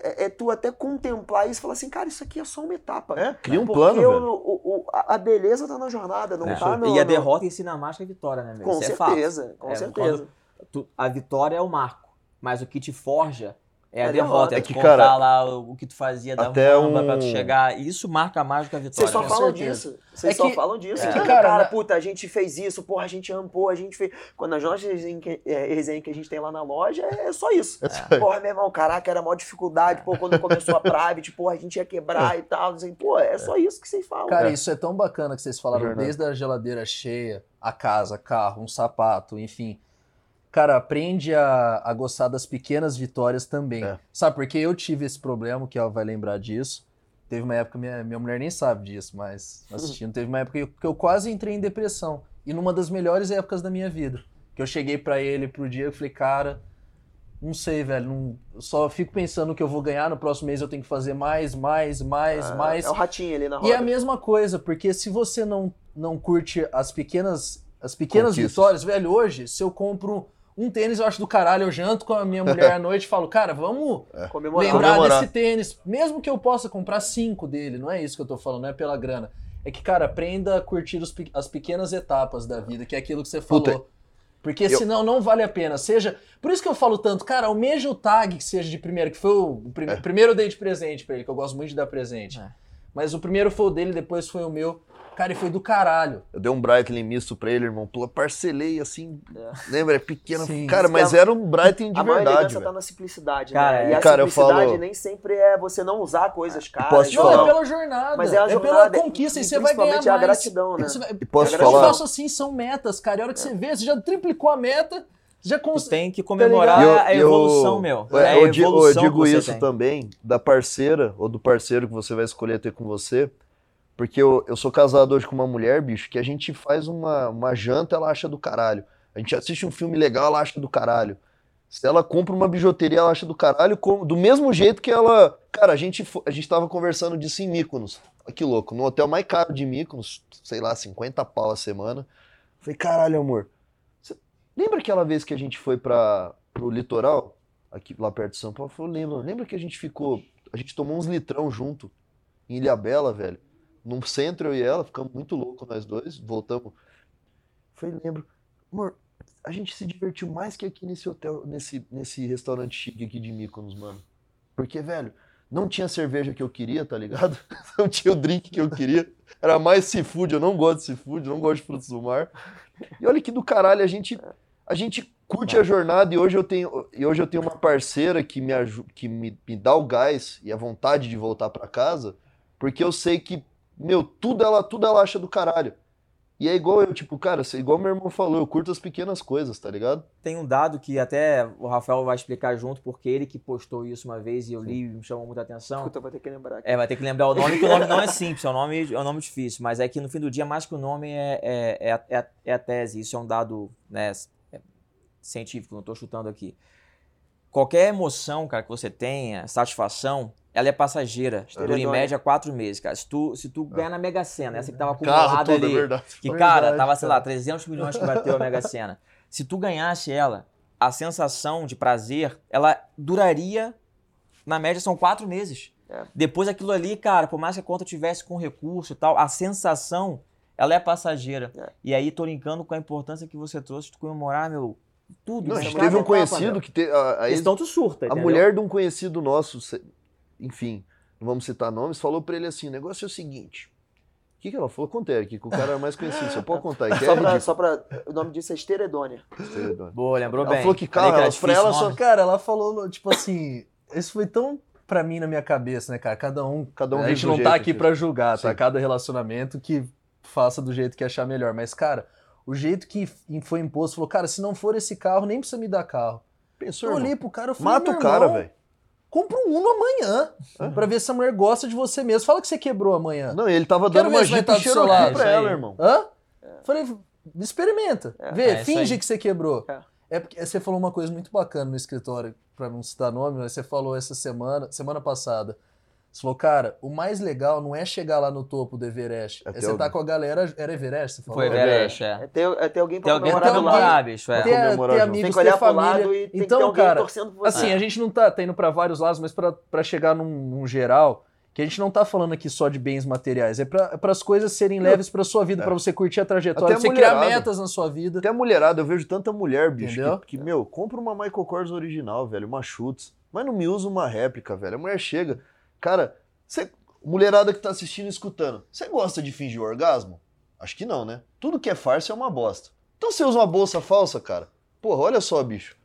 é, é tu até contemplar isso e falar assim, cara, isso aqui é só uma etapa. É, cria um Porque plano, velho. o- o- a beleza tá na jornada, não É. tá no. e a derrota ensina mais que a vitória, né, velho? Com Isso é fato. certeza, com É, certeza. Tu- a vitória é o marco, mas o que te forja É a É derrota, derrota. é, É tu que, contar cara, lá o, o que tu fazia da até mamba pra tu um- chegar. Isso marca mais do que a vitória. Vocês só falam certeza. disso. Vocês É só que- falam disso. é Tipo, que, cara, cara, na- puta, a gente fez isso, porra, a gente rampou, a gente fez. Quando as nossas resenhas que, é, resenha que a gente tem lá na loja, é só isso. Porra, meu irmão, caraca, era maior dificuldade, pô, quando começou a Private, porra, a gente ia quebrar e tal. Assim, pô, é só isso que vocês falam. Cara, É. isso é tão bacana que vocês falaram, desde a geladeira cheia, a casa, carro, um sapato, enfim. Cara, aprende a, a gostar das pequenas vitórias também. É. Sabe, porque eu tive esse problema, que ela vai lembrar disso. Teve uma época, minha, minha mulher nem sabe disso, mas (laughs) assistindo, teve uma época que eu, quase entrei em depressão. E numa das melhores épocas da minha vida. Que eu cheguei pra ele pro dia e falei, cara, não sei, velho, não, só fico pensando que eu vou ganhar no próximo mês, eu tenho que fazer mais, mais, mais, Ah, mais. É o ratinho ali na roda. E é a mesma coisa, porque se você não, não curte as pequenas, as pequenas Conquistas. vitórias, velho, hoje, se eu compro um tênis, eu acho do caralho, eu janto com a minha mulher à (laughs) noite e falo, cara, vamos Comemorar. lembrar Comemorar. desse tênis, mesmo que eu possa comprar cinco dele, não é isso que eu tô falando, não é pela grana. É que, cara, aprenda a curtir os as pequenas etapas da vida, que é aquilo que você falou. Puta, Porque eu- senão não vale a pena. Seja. Por isso que eu falo tanto, cara, almeja o tag que seja de primeiro, que foi o, o prime- É. primeiro eu dei de presente pra ele, que eu gosto muito de dar presente. É. Mas o primeiro foi o dele, depois foi o meu. Cara, e foi do caralho. Eu dei um Breitling misto pra ele, irmão. Pula, parcelei assim. Lembra? É pequena. Sim. Cara, mas era um Breitling de a verdade, elegância tá na simplicidade, Cara, né? E é. a Cara, eu simplicidade falo- nem sempre é você não usar coisas caras. posso te Não, falar? é pela jornada. Mas é a pela jornada, conquista. E e você vai ganhar principalmente é a mais. gratidão, né? Você vai- E posso eu falar? faço assim, são metas, cara. E a hora que você vê, você já triplicou a meta, você já consegue. tem que comemorar E eu- a e eu- evolução, meu. É, É a eu, digo, eu evolução digo que você isso tem. também da parceira ou do parceiro que você vai escolher ter com você. Porque eu, eu sou casado hoje com uma mulher, bicho, que a gente faz uma, uma janta, ela acha do caralho. A gente assiste um filme legal, ela acha do caralho. Se ela compra uma bijuteria, ela acha do caralho, como- do mesmo jeito que ela. Cara, a gente, a gente tava conversando disso em. Olha que louco. No hotel mais caro de Mykonos, sei lá, 50 pau a semana. Falei, caralho, amor. Você lembra aquela vez que a gente foi para pro litoral? Aqui lá perto de São Paulo? Falei, lembra. Lembra que a gente ficou. A gente tomou uns litrão junto em Ilhabela, velho. Num centro, eu e ela, ficamos muito loucos nós dois, voltamos. Falei, lembro. Amor, a gente se divertiu mais que aqui nesse hotel, nesse, nesse restaurante chique aqui de Mykonos, mano. Porque, velho, não tinha cerveja que eu queria, tá ligado? (laughs) Não tinha o drink que eu queria. Era mais seafood, eu não gosto de seafood, não gosto de frutos do mar. E olha que do caralho, a gente, a gente curte a jornada e hoje eu tenho, e hoje eu tenho uma parceira que me, que me, me dá o gás e a vontade de voltar pra casa, porque eu sei que, meu, tudo ela, tudo ela acha do caralho. E é igual eu, tipo, cara, igual meu irmão falou, eu curto as pequenas coisas, tá ligado? Tem um dado que até o Rafael vai explicar junto, porque ele que postou isso uma vez e eu li e me chamou muita atenção. Puta, vou ter que lembrar aqui. É, vai ter que lembrar o nome, que o nome não é simples, é um nome, é um nome difícil, mas é que no fim do dia, mais que o nome, é, é, é, a- é a, é a tese. Isso é um dado né, é científico, não estou chutando aqui. Qualquer emoção, cara, que você tenha, satisfação, ela é passageira. Dura em média quatro meses, cara. Se tu, se tu ganhar na Mega Sena, essa que tava acumulada todo, é ali, verdade. que, Verdade, cara, tava, sei lá, cara. 300 milhões que bateu a Mega (laughs) Sena. Se tu ganhasse ela, a sensação de prazer, ela duraria, na média, são quatro meses. É. Depois aquilo ali, cara, por mais que a conta tivesse com recurso e tal, a sensação, ela é passageira. É. E aí, tô linkando com a importância que você trouxe de comemorar, meu, tudo. Não, a isso gente é teve um etapa, conhecido meu. que te, a, a, ex- tu surta, a entendeu? mulher de um conhecido nosso, enfim, não vamos citar nomes, falou pra ele assim: o negócio é o seguinte. O que, que ela falou? Conta, Eric, que o cara é o mais conhecido. Você pode contar? Que é Só pra, ridículo. só pra. O nome disso é esteredônia. Boa, lembrou Ela bem. falou que carro, era ela- pra ela só-. Cara, ela falou, tipo assim, isso foi tão pra mim na minha cabeça, né, cara? Cada um. Cada um a gente não jeito tá aqui que- pra julgar, tá? Sim. Cada relacionamento que faça do jeito que achar melhor. Mas, cara, o jeito que foi imposto, falou, cara, se não for esse carro, nem precisa me dar carro. Pensou, Eu irmão? olhei pro cara e falei, Mata o cara, velho. Compra um Uno amanhã, pra ver se a mulher gosta de você mesmo. Fala que você quebrou amanhã. Não, ele tava Quero dando uma Cherokee lado, pra ela, irmão. Hã? Falei, experimenta. Vê, É, finge que você quebrou. É. É porque você falou uma coisa muito bacana no escritório, pra não citar nome, mas você falou essa semana, semana passada. Você falou, cara, o mais legal não é chegar lá no topo do Everest. É Até você o- tá com a galera. Era Everest, você falou? Foi Everest, é. É ter, é ter alguém pra Tem alguém pra Tem comemorar do alguém- lado. comemorar, bicho, é. Ter, comemorar ter junto. amigos, ter família. lado e tem que ter então, alguém cara, torcendo por você. Assim, a gente não tá, tá indo pra vários lados, mas pra pra chegar num, num geral, que a gente não tá falando aqui só de bens materiais, é para as coisas serem leves pra sua vida, É. pra você curtir a trajetória, Até pra você criar metas na sua vida. Até a mulherada, eu vejo tanta mulher, bicho, Entendeu? que, que, meu, compra uma Michael Kors original, velho, uma Schutz. Mas não me usa uma réplica, velho. A mulher chega. Cara, você. Mulherada que tá assistindo e escutando, você gosta de fingir orgasmo? Acho que não, né? Tudo que é farsa é uma bosta. Então você usa uma bolsa falsa, cara? Porra, olha só, bicho.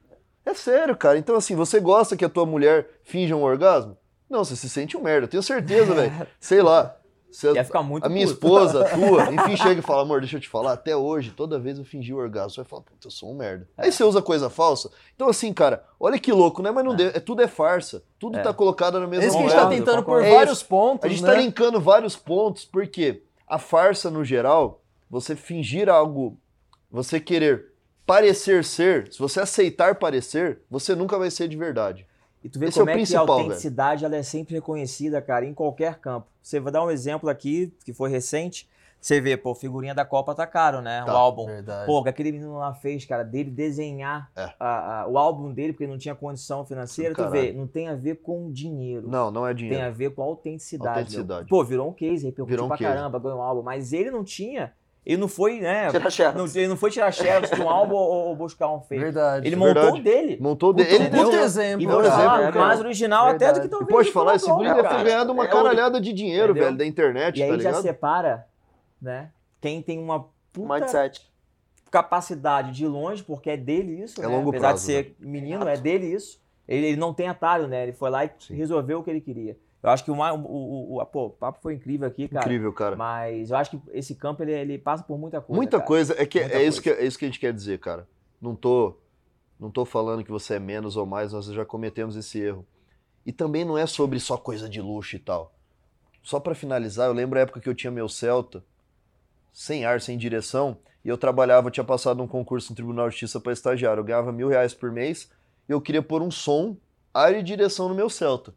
É sério, cara. Então, assim, você gosta que a tua mulher finja um orgasmo? Não, você se sente um merda. Eu tenho certeza, (laughs) velho. Sei lá. Se Ia ficar muito a minha puto. esposa, a (laughs) tua, enfim, chega e fala, amor, deixa eu te falar, até hoje, toda vez eu fingi o orgasmo. Você vai falar, puta, eu sou um merda. É. Aí você usa coisa falsa. Então, assim, cara, olha que louco, né? Mas não deu, é, tudo é farsa. Tudo É. tá colocado na É mesma isso que a gente tá tentando por É vários pontos, A gente né? tá linkando vários pontos, porque a farsa, no geral, você fingir algo, você querer parecer ser, se você aceitar parecer, você nunca vai ser de verdade. E tu vê Esse é como é, que a autenticidade ela é sempre reconhecida, cara, em qualquer campo. Você vai dar um exemplo aqui, que foi recente. Você vê, pô, figurinha da Copa tá caro, né? Tá. o álbum. Verdade. Pô, que aquele menino lá fez, cara, dele desenhar É. a- a- o álbum dele, porque não tinha condição financeira, tu vê, não tem a ver com dinheiro. Não, não é Tem dinheiro. a ver com autenticidade. Autenticidade. meu. Pô, virou um case, repercutiu Virou um pra case. caramba, ganhou um álbum. Mas ele não tinha. Ele não foi, né? Tira xerox. não, ele não foi tirar xerox de um álbum ou, ou buscar um fake. Verdade. Ele Verdade. montou o dele. Montou de... Puta, ele um deu- exemplo, E Deu um exemplo, mais original até do Verdade. que E talvez. pode o falar, esse Ronaldo, guri deve ter ganhado uma É caralhada de dinheiro, Entendeu? velho, da internet, E aí tá já ligado? separa, né? Quem tem uma puta Mindset. capacidade de ir longe, porque é dele isso, É né? longo Apesar prazo, de ser menino, é dele isso. Ele, ele não tem atalho, né? Ele foi lá e Sim. resolveu o que ele queria. Eu acho que o, o, o, o- pô, papo foi incrível aqui, cara. Incrível, cara. Mas eu acho que esse campo ele, ele passa por muita coisa. Muita cara. coisa, é que Muita é isso que coisa. é isso que a gente quer dizer, cara. Não tô não tô falando que você é menos ou mais, nós já cometemos esse erro. E também não é sobre só coisa de luxo e tal. Só pra finalizar, eu lembro a época que eu tinha meu Celta, sem ar, sem direção, e eu trabalhava, eu tinha passado um concurso no Tribunal de Justiça para estagiário. Eu ganhava mil reais por mês e eu queria pôr um som, ar e direção no meu Celta.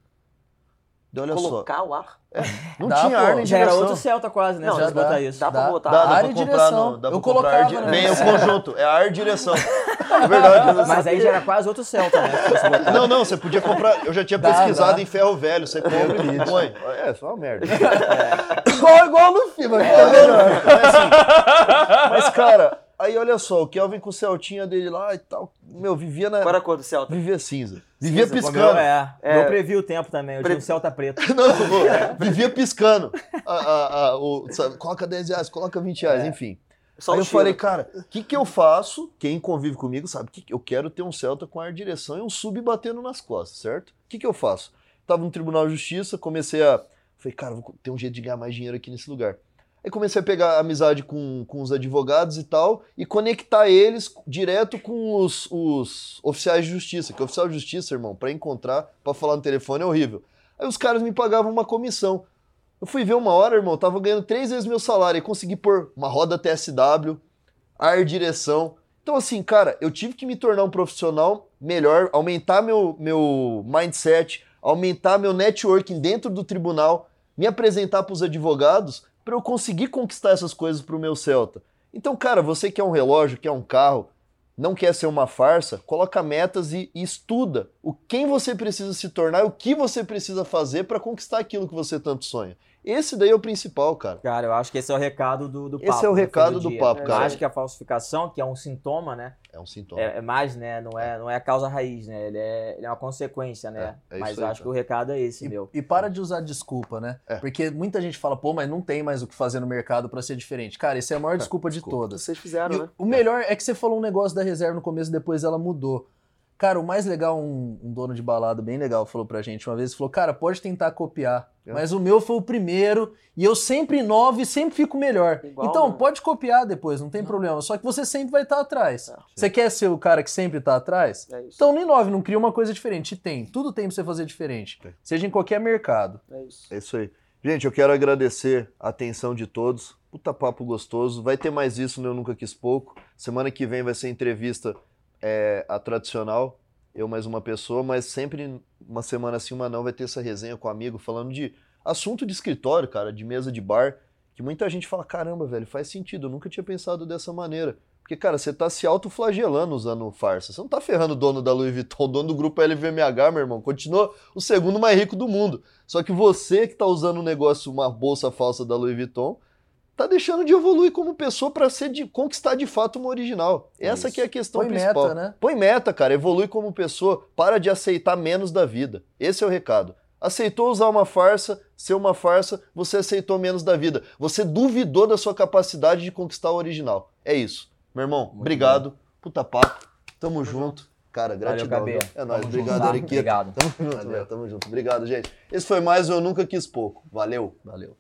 E olha Colocar o ar. só, não (laughs) Dá, tinha pô. ar nem Já era direção. outro Celta quase, né? Não, se já botar dá. isso. Dá pra botar. Dá, dá Ar e direção. no, dá Eu ar colocava, di- né? Vem o (laughs) conjunto, é ar e direção. (laughs) É verdade. Mas aí já era quase outro Celta, né? Não, não, você podia comprar. Eu já tinha Dá, pesquisado dá. em ferro velho. Você compra e põe. É, só uma merda. Igual, igual no filme, aqui tá. Mas, assim, mas, cara, aí olha só, o Kelvin com o Celtinha dele lá e tal. Meu, vivia na. Qual era a cor do Celta? Vivia cinza. Vivia Cinza, piscando. é, É. eu previ o tempo também, eu tinha um Pre- Celta preto. (laughs) Não, pô, (laughs) vivia piscando. A, a, a, o, sabe, coloca 10 reais, coloca 20 reais, enfim. Só aí o eu cheiro. falei, cara, o que, que eu faço? Quem convive comigo sabe que eu quero ter um Celta com ar direção e um sub batendo nas costas, certo? O que, que eu faço? Tava no Tribunal de Justiça, comecei a. Falei, cara, vou ter um jeito de ganhar mais dinheiro aqui nesse lugar. Aí comecei a pegar amizade com, com os advogados e tal, e conectar eles direto com os, os oficiais de justiça. Que oficial de justiça, irmão, pra encontrar, pra falar no telefone é horrível. Aí os caras me pagavam uma comissão. Eu fui ver uma hora, irmão, tava ganhando três vezes meu salário e consegui pôr uma roda TSW, ar direção. Então, assim, cara, eu tive que me tornar um profissional melhor, aumentar meu, meu mindset, aumentar meu networking dentro do tribunal, me apresentar para os advogados para eu conseguir conquistar essas coisas para o meu Celta. Então, cara, você quer um relógio, quer um carro, não quer ser uma farsa, coloca metas e, e estuda o quem você precisa se tornar, o que você precisa fazer para conquistar aquilo que você tanto sonha. Esse daí é o principal, cara. Cara, eu acho que esse é o recado do, do Esse papo. é o fim recado do dia. papo, Eu cara. acho que a falsificação, que é um sintoma, né? É um sintoma. É, é mais, né? Não é, não é a causa raiz, né? Ele é, ele é uma consequência, né? É, é Mas isso eu aí, acho cara. que o recado é esse, E, meu. e para de usar desculpa, né? É. Porque muita gente fala, pô, mas não tem mais o que fazer no mercado pra ser diferente. Cara, essa é a maior (laughs) desculpa de Desculpa. todas. Vocês fizeram, E né? o melhor é que você falou um negócio da reserva no começo, depois ela mudou. Cara, o mais legal, um, um dono de balada bem legal falou pra gente uma vez, falou, cara, pode tentar copiar, É. mas o meu foi o primeiro e eu sempre inovo e sempre fico melhor. Igual, então, né? pode copiar depois, não tem problema, só que você sempre vai estar atrás. É. Você quer ser o cara que sempre tá atrás? É isso. Então não inove, não cria uma coisa diferente. E tem, tudo tem pra você fazer diferente. Seja em qualquer mercado. É isso. É isso aí. Gente, eu quero agradecer a atenção de todos. Puta papo gostoso. Vai ter mais isso no Eu Nunca Quis Pouco. Semana que vem vai ser entrevista é, a tradicional. Eu mais uma pessoa, mas sempre uma semana assim, uma não, vai ter essa resenha com um amigo falando de assunto de escritório, cara, de mesa de bar, que muita gente fala, caramba, velho, faz sentido, eu nunca tinha pensado dessa maneira. Porque, cara, você tá se autoflagelando usando farsa. Você não tá ferrando o dono da Louis Vuitton, o dono do grupo LVMH, meu irmão. Continua o segundo mais rico do mundo. Só que você que tá usando um negócio, uma bolsa falsa da Louis Vuitton, tá deixando de evoluir como pessoa para ser de conquistar de fato uma original. Essa Isso. que é a questão Põe principal. meta, né? Põe meta, cara, evolui como pessoa, para de aceitar menos da vida. Esse é o recado. Aceitou usar uma farsa, ser uma farsa, você aceitou menos da vida. Você duvidou da sua capacidade de conquistar o original. É isso. Meu irmão, Muito obrigado. Puta papo. Tamo junto. Cara, Valeu, gratidão. Viu? É nóis. Tamo Obrigado? Ariquita. Obrigado. Tamo junto, Valeu. velho. Tamo junto. Obrigado, gente. Esse foi mais o Eu Nunca Quis Pouco. Valeu. Valeu.